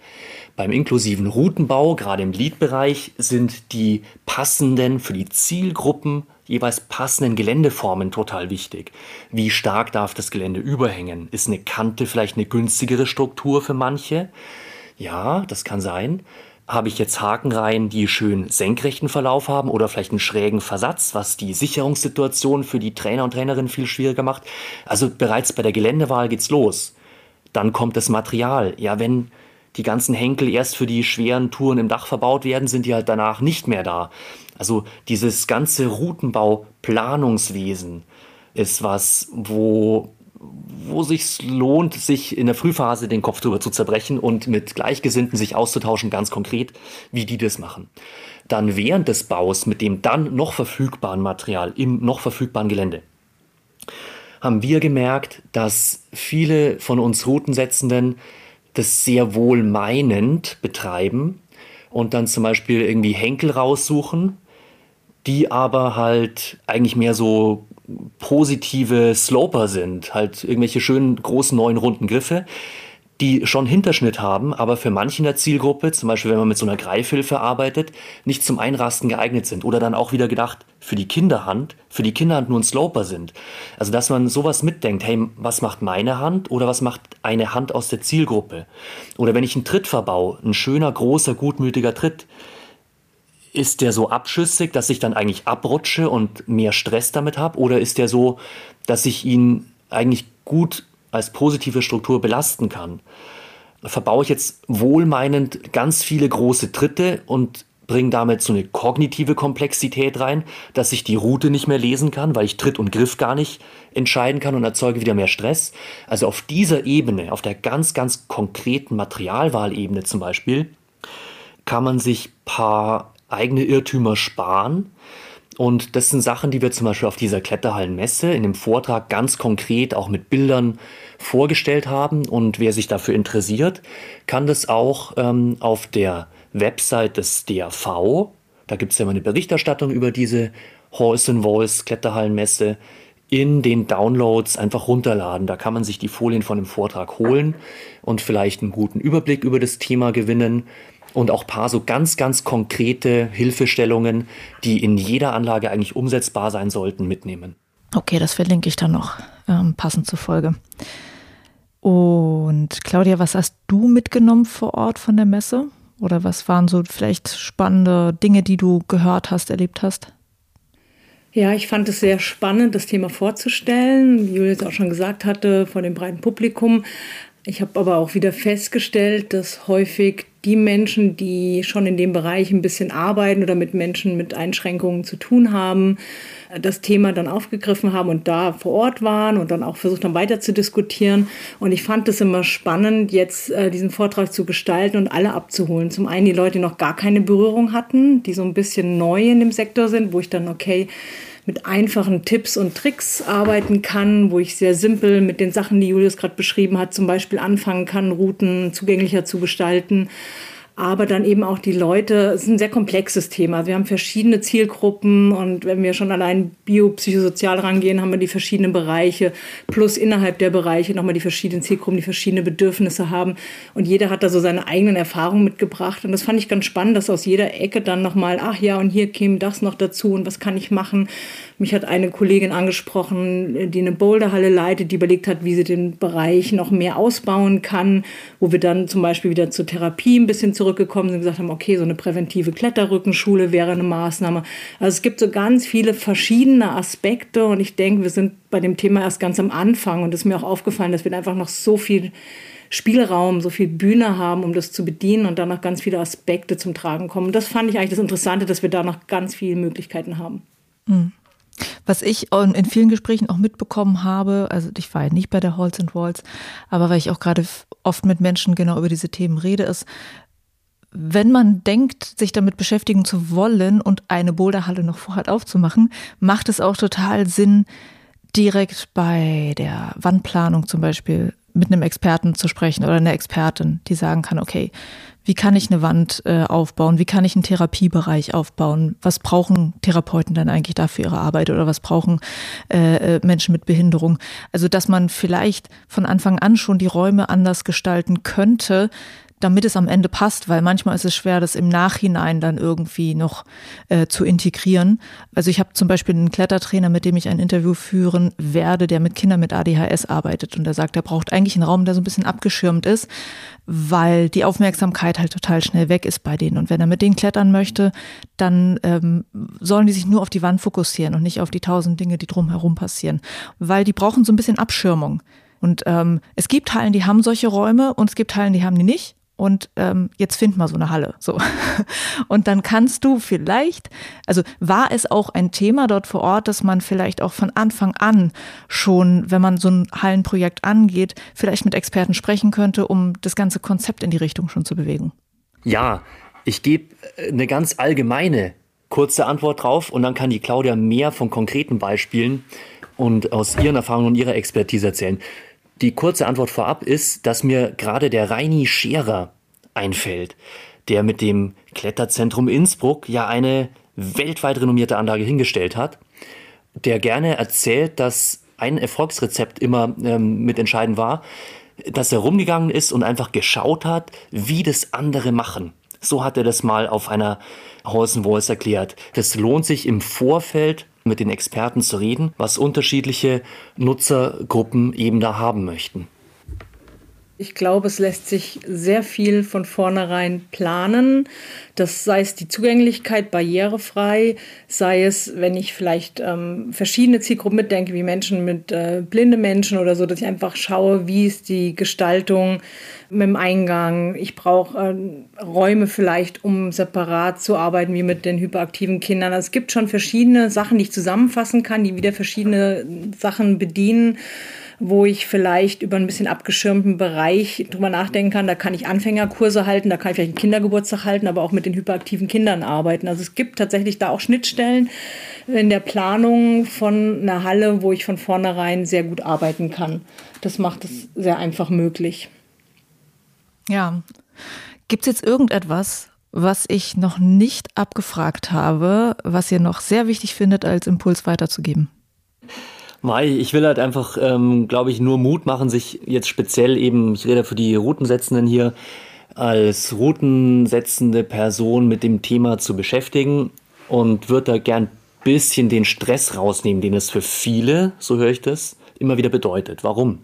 Beim inklusiven Routenbau, gerade im Lead-Bereich, sind die passenden, für die Zielgruppen jeweils passenden Geländeformen total wichtig. Wie stark darf das Gelände überhängen? Ist eine Kante vielleicht eine günstigere Struktur für manche? Ja, das kann sein. Habe ich jetzt Hakenreihen, die schön senkrechten Verlauf haben oder vielleicht einen schrägen Versatz, was die Sicherungssituation für die Trainer und Trainerinnen viel schwieriger macht? Also bereits bei der Geländewahl geht's los. Dann kommt das Material. Ja, wenn die ganzen Henkel erst für die schweren Touren im Dach verbaut werden, sind die halt danach nicht mehr da. Also dieses ganze Routenbau-Planungswesen ist was, wo wo sich lohnt, sich in der Frühphase den Kopf drüber zu zerbrechen und mit Gleichgesinnten sich auszutauschen, ganz konkret, wie die das machen. Dann während des Baus mit dem dann noch verfügbaren Material im noch verfügbaren Gelände haben wir gemerkt, dass viele von uns Routensetzenden das sehr wohl meinend betreiben und dann zum Beispiel irgendwie Henkel raussuchen, die aber halt eigentlich mehr so positive Sloper sind, halt irgendwelche schönen großen neuen runden Griffe, die schon Hinterschnitt haben, aber für manche in der Zielgruppe, zum Beispiel wenn man mit so einer Greifhilfe arbeitet, nicht zum Einrasten geeignet sind. Oder dann auch wieder gedacht, für die Kinderhand, für die Kinderhand nur ein Sloper sind. Also dass man sowas mitdenkt, hey, was macht meine Hand oder was macht eine Hand aus der Zielgruppe? Oder wenn ich einen Tritt verbaue, ein schöner, großer, gutmütiger Tritt, ist der so abschüssig, dass ich dann eigentlich abrutsche und mehr Stress damit habe? Oder ist der so, dass ich ihn eigentlich gut als positive Struktur belasten kann, verbaue ich jetzt wohlmeinend ganz viele große Tritte und bringe damit so eine kognitive Komplexität rein, dass ich die Route nicht mehr lesen kann, weil ich Tritt und Griff gar nicht entscheiden kann und erzeuge wieder mehr Stress. Also auf dieser Ebene, auf der ganz, ganz konkreten Materialwahlebene zum Beispiel, kann man sich paar eigene Irrtümer sparen und das sind Sachen, die wir zum Beispiel auf dieser Kletterhallenmesse in dem Vortrag ganz konkret auch mit Bildern vorgestellt haben. Und wer sich dafür interessiert, kann das auch ähm, auf der Website des DAV, da gibt es ja mal eine Berichterstattung über diese Halls and Walls Kletterhallenmesse, in den Downloads einfach runterladen. Da kann man sich die Folien von dem Vortrag holen und vielleicht einen guten Überblick über das Thema gewinnen und auch paar so ganz, ganz konkrete Hilfestellungen, die in jeder Anlage eigentlich umsetzbar sein sollten, mitnehmen. Okay, das verlinke ich dann noch ähm, passend zur Folge. Und Claudia, was hast du mitgenommen vor Ort von der Messe? Oder was waren so vielleicht spannende Dinge, die du gehört hast, erlebt hast? Ja, ich fand es sehr spannend, das Thema vorzustellen. Wie Julius auch schon gesagt hatte, vor dem breiten Publikum. Ich habe aber auch wieder festgestellt, dass häufig die Menschen, die schon in dem Bereich ein bisschen arbeiten oder mit Menschen mit Einschränkungen zu tun haben, das Thema dann aufgegriffen haben und da vor Ort waren und dann auch versucht haben, weiter zu diskutieren. Und ich fand es immer spannend, jetzt äh, diesen Vortrag zu gestalten und alle abzuholen. Zum einen die Leute, die noch gar keine Berührung hatten, die so ein bisschen neu in dem Sektor sind, wo ich dann, okay, mit einfachen Tipps und Tricks arbeiten kann, wo ich sehr simpel mit den Sachen, die Julius gerade beschrieben hat, zum Beispiel anfangen kann, Routen zugänglicher zu gestalten aber dann eben auch die Leute. Es ist ein sehr komplexes Thema. Wir haben verschiedene Zielgruppen und wenn wir schon allein biopsychosozial rangehen, haben wir die verschiedenen Bereiche plus innerhalb der Bereiche nochmal die verschiedenen Zielgruppen, die verschiedene Bedürfnisse haben und jeder hat da so seine eigenen Erfahrungen mitgebracht und das fand ich ganz spannend, dass aus jeder Ecke dann nochmal, ach ja, und hier käme das noch dazu und was kann ich machen. Mich hat eine Kollegin angesprochen, die eine Boulderhalle leitet, die überlegt hat, wie sie den Bereich noch mehr ausbauen kann, wo wir dann zum Beispiel wieder zur Therapie ein bisschen zurück zurückgekommen sind und gesagt haben, okay, so eine präventive Kletterrückenschule wäre eine Maßnahme. Also es gibt so ganz viele verschiedene Aspekte und ich denke, wir sind bei dem Thema erst ganz am Anfang und es ist mir auch aufgefallen, dass wir einfach noch so viel Spielraum, so viel Bühne haben, um das zu bedienen und dann noch ganz viele Aspekte zum Tragen kommen. Das fand ich eigentlich das Interessante, dass wir da noch ganz viele Möglichkeiten haben. Mhm. Was ich in vielen Gesprächen auch mitbekommen habe, also ich war ja nicht bei der Halls and Walls, aber weil ich auch gerade oft mit Menschen genau über diese Themen rede, ist, wenn man denkt, sich damit beschäftigen zu wollen und eine Boulderhalle noch vorhat aufzumachen, macht es auch total Sinn, direkt bei der Wandplanung zum Beispiel mit einem Experten zu sprechen oder einer Expertin, die sagen kann, okay, wie kann ich eine Wand äh, aufbauen? Wie kann ich einen Therapiebereich aufbauen? Was brauchen Therapeuten dann eigentlich dafür ihre Arbeit oder was brauchen äh, äh, Menschen mit Behinderung? Also, dass man vielleicht von Anfang an schon die Räume anders gestalten könnte, damit es am Ende passt, weil manchmal ist es schwer, das im Nachhinein dann irgendwie noch äh, zu integrieren. Also ich habe zum Beispiel einen Klettertrainer, mit dem ich ein Interview führen werde, der mit Kindern mit ADHS arbeitet und der sagt, er braucht eigentlich einen Raum, der so ein bisschen abgeschirmt ist, weil die Aufmerksamkeit halt total schnell weg ist bei denen. Und wenn er mit denen klettern möchte, dann ähm, sollen die sich nur auf die Wand fokussieren und nicht auf die tausend Dinge, die drumherum passieren, weil die brauchen so ein bisschen Abschirmung. Und ähm, es gibt Hallen, die haben solche Räume und es gibt Hallen, die haben die nicht und ähm, jetzt find mal so eine Halle. So. Und dann kannst du vielleicht, also war es auch ein Thema dort vor Ort, dass man vielleicht auch von Anfang an schon, wenn man so ein Hallenprojekt angeht, vielleicht mit Experten sprechen könnte, um das ganze Konzept in die Richtung schon zu bewegen? Ja, ich gebe äh, eine ganz allgemeine kurze Antwort drauf und dann kann die Claudia mehr von konkreten Beispielen und aus ihren Erfahrungen und ihrer Expertise erzählen. Die kurze Antwort vorab ist, dass mir gerade der Reini Scherer einfällt, der mit dem Kletterzentrum Innsbruck ja eine weltweit renommierte Anlage hingestellt hat, der gerne erzählt, dass ein Erfolgsrezept immer ähm, mit entscheidend war, dass er rumgegangen ist und einfach geschaut hat, wie das andere machen. So hat er das mal auf einer Horse Voice erklärt. Das lohnt sich im Vorfeld mit den Experten zu reden, was unterschiedliche Nutzergruppen eben da haben möchten. Ich glaube, es lässt sich sehr viel von vornherein planen. Das sei es die Zugänglichkeit barrierefrei, sei es, wenn ich vielleicht ähm, verschiedene Zielgruppen mitdenke, wie Menschen mit äh, blinde Menschen oder so, dass ich einfach schaue, wie ist die Gestaltung mit dem Eingang. Ich brauche äh, Räume vielleicht, um separat zu arbeiten, wie mit den hyperaktiven Kindern. Also es gibt schon verschiedene Sachen, die ich zusammenfassen kann, die wieder verschiedene Sachen bedienen wo ich vielleicht über ein bisschen abgeschirmten Bereich drüber nachdenken kann. Da kann ich Anfängerkurse halten, da kann ich vielleicht einen Kindergeburtstag halten, aber auch mit den hyperaktiven Kindern arbeiten. Also es gibt tatsächlich da auch Schnittstellen in der Planung von einer Halle, wo ich von vornherein sehr gut arbeiten kann. Das macht es sehr einfach möglich. Ja. Gibt es jetzt irgendetwas, was ich noch nicht abgefragt habe, was ihr noch sehr wichtig findet, als Impuls weiterzugeben? Mai, ich will halt einfach, ähm, glaube ich, nur Mut machen, sich jetzt speziell eben, ich rede für die Routensetzenden hier, als routensetzende Person mit dem Thema zu beschäftigen und würde da gern ein bisschen den Stress rausnehmen, den es für viele, so höre ich das, immer wieder bedeutet. Warum?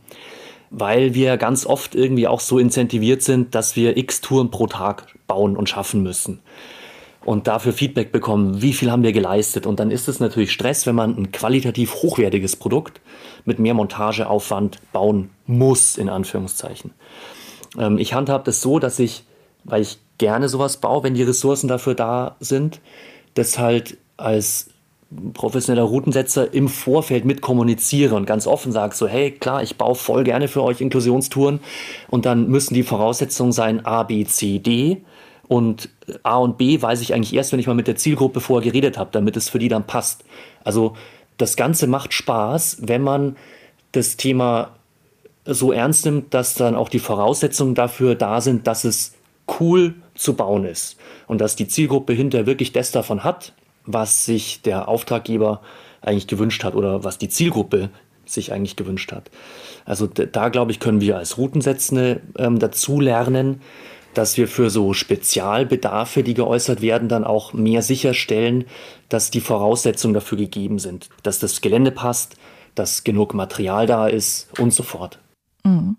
Weil wir ganz oft irgendwie auch so incentiviert sind, dass wir x Touren pro Tag bauen und schaffen müssen und dafür Feedback bekommen, wie viel haben wir geleistet. Und dann ist es natürlich Stress, wenn man ein qualitativ hochwertiges Produkt mit mehr Montageaufwand bauen muss, in Anführungszeichen. Ähm, ich handhabe das so, dass ich, weil ich gerne sowas baue, wenn die Ressourcen dafür da sind, das halt als professioneller Routensetzer im Vorfeld mit kommuniziere und ganz offen sage so, hey, klar, ich baue voll gerne für euch Inklusionstouren und dann müssen die Voraussetzungen sein A, B, C, D und A und B weiß ich eigentlich erst, wenn ich mal mit der Zielgruppe vorher geredet habe, damit es für die dann passt. Also das Ganze macht Spaß, wenn man das Thema so ernst nimmt, dass dann auch die Voraussetzungen dafür da sind, dass es cool zu bauen ist und dass die Zielgruppe hinter wirklich das davon hat, was sich der Auftraggeber eigentlich gewünscht hat oder was die Zielgruppe sich eigentlich gewünscht hat. Also da glaube ich, können wir als Routensetzende ähm, dazu lernen, dass wir für so Spezialbedarfe, die geäußert werden, dann auch mehr sicherstellen, dass die Voraussetzungen dafür gegeben sind, dass das Gelände passt, dass genug Material da ist und so fort. Mhm.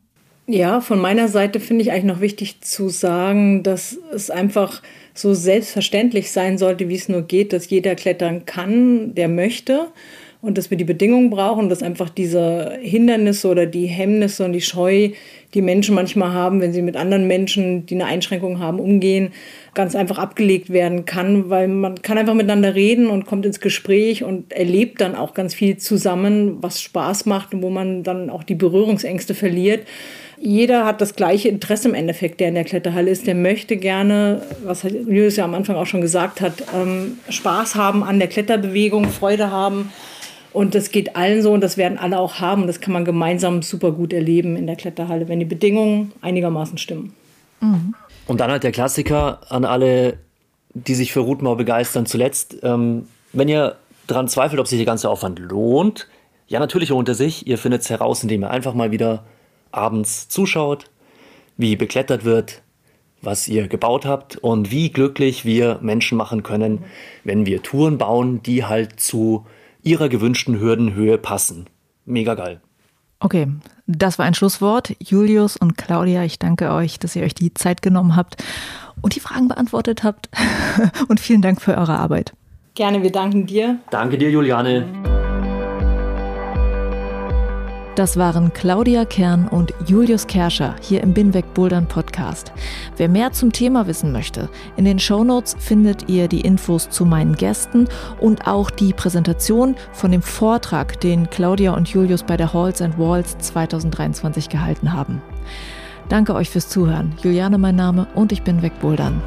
Ja, von meiner Seite finde ich eigentlich noch wichtig zu sagen, dass es einfach so selbstverständlich sein sollte, wie es nur geht, dass jeder klettern kann, der möchte und dass wir die Bedingungen brauchen, dass einfach diese Hindernisse oder die Hemmnisse und die Scheu, die Menschen manchmal haben, wenn sie mit anderen Menschen, die eine Einschränkung haben, umgehen, ganz einfach abgelegt werden kann, weil man kann einfach miteinander reden und kommt ins Gespräch und erlebt dann auch ganz viel zusammen, was Spaß macht und wo man dann auch die Berührungsängste verliert. Jeder hat das gleiche Interesse im Endeffekt, der in der Kletterhalle ist. Der möchte gerne, was Julius ja am Anfang auch schon gesagt hat, ähm, Spaß haben an der Kletterbewegung, Freude haben und das geht allen so und das werden alle auch haben. Das kann man gemeinsam super gut erleben in der Kletterhalle, wenn die Bedingungen einigermaßen stimmen. Mhm. Und dann halt der Klassiker an alle, die sich für Routenbau begeistern. Zuletzt, ähm, wenn ihr daran zweifelt, ob sich der ganze Aufwand lohnt, ja, natürlich lohnt er sich. Ihr findet es heraus, indem ihr einfach mal wieder abends zuschaut, wie beklettert wird, was ihr gebaut habt und wie glücklich wir Menschen machen können, wenn wir Touren bauen, die halt zu ihrer gewünschten Hürdenhöhe passen. Mega geil. Okay, das war ein Schlusswort. Julius und Claudia, ich danke euch, dass ihr euch die Zeit genommen habt und die Fragen beantwortet habt. und vielen Dank für eure Arbeit. Gerne, wir danken dir. Danke dir, Juliane. Das waren Claudia Kern und Julius Kerscher hier im Binweg Bouldern Podcast. Wer mehr zum Thema wissen möchte, in den Shownotes findet ihr die Infos zu meinen Gästen und auch die Präsentation von dem Vortrag, den Claudia und Julius bei der Halls and Walls 2023 gehalten haben. Danke euch fürs Zuhören. Juliane mein Name und ich bin Wegbouldern.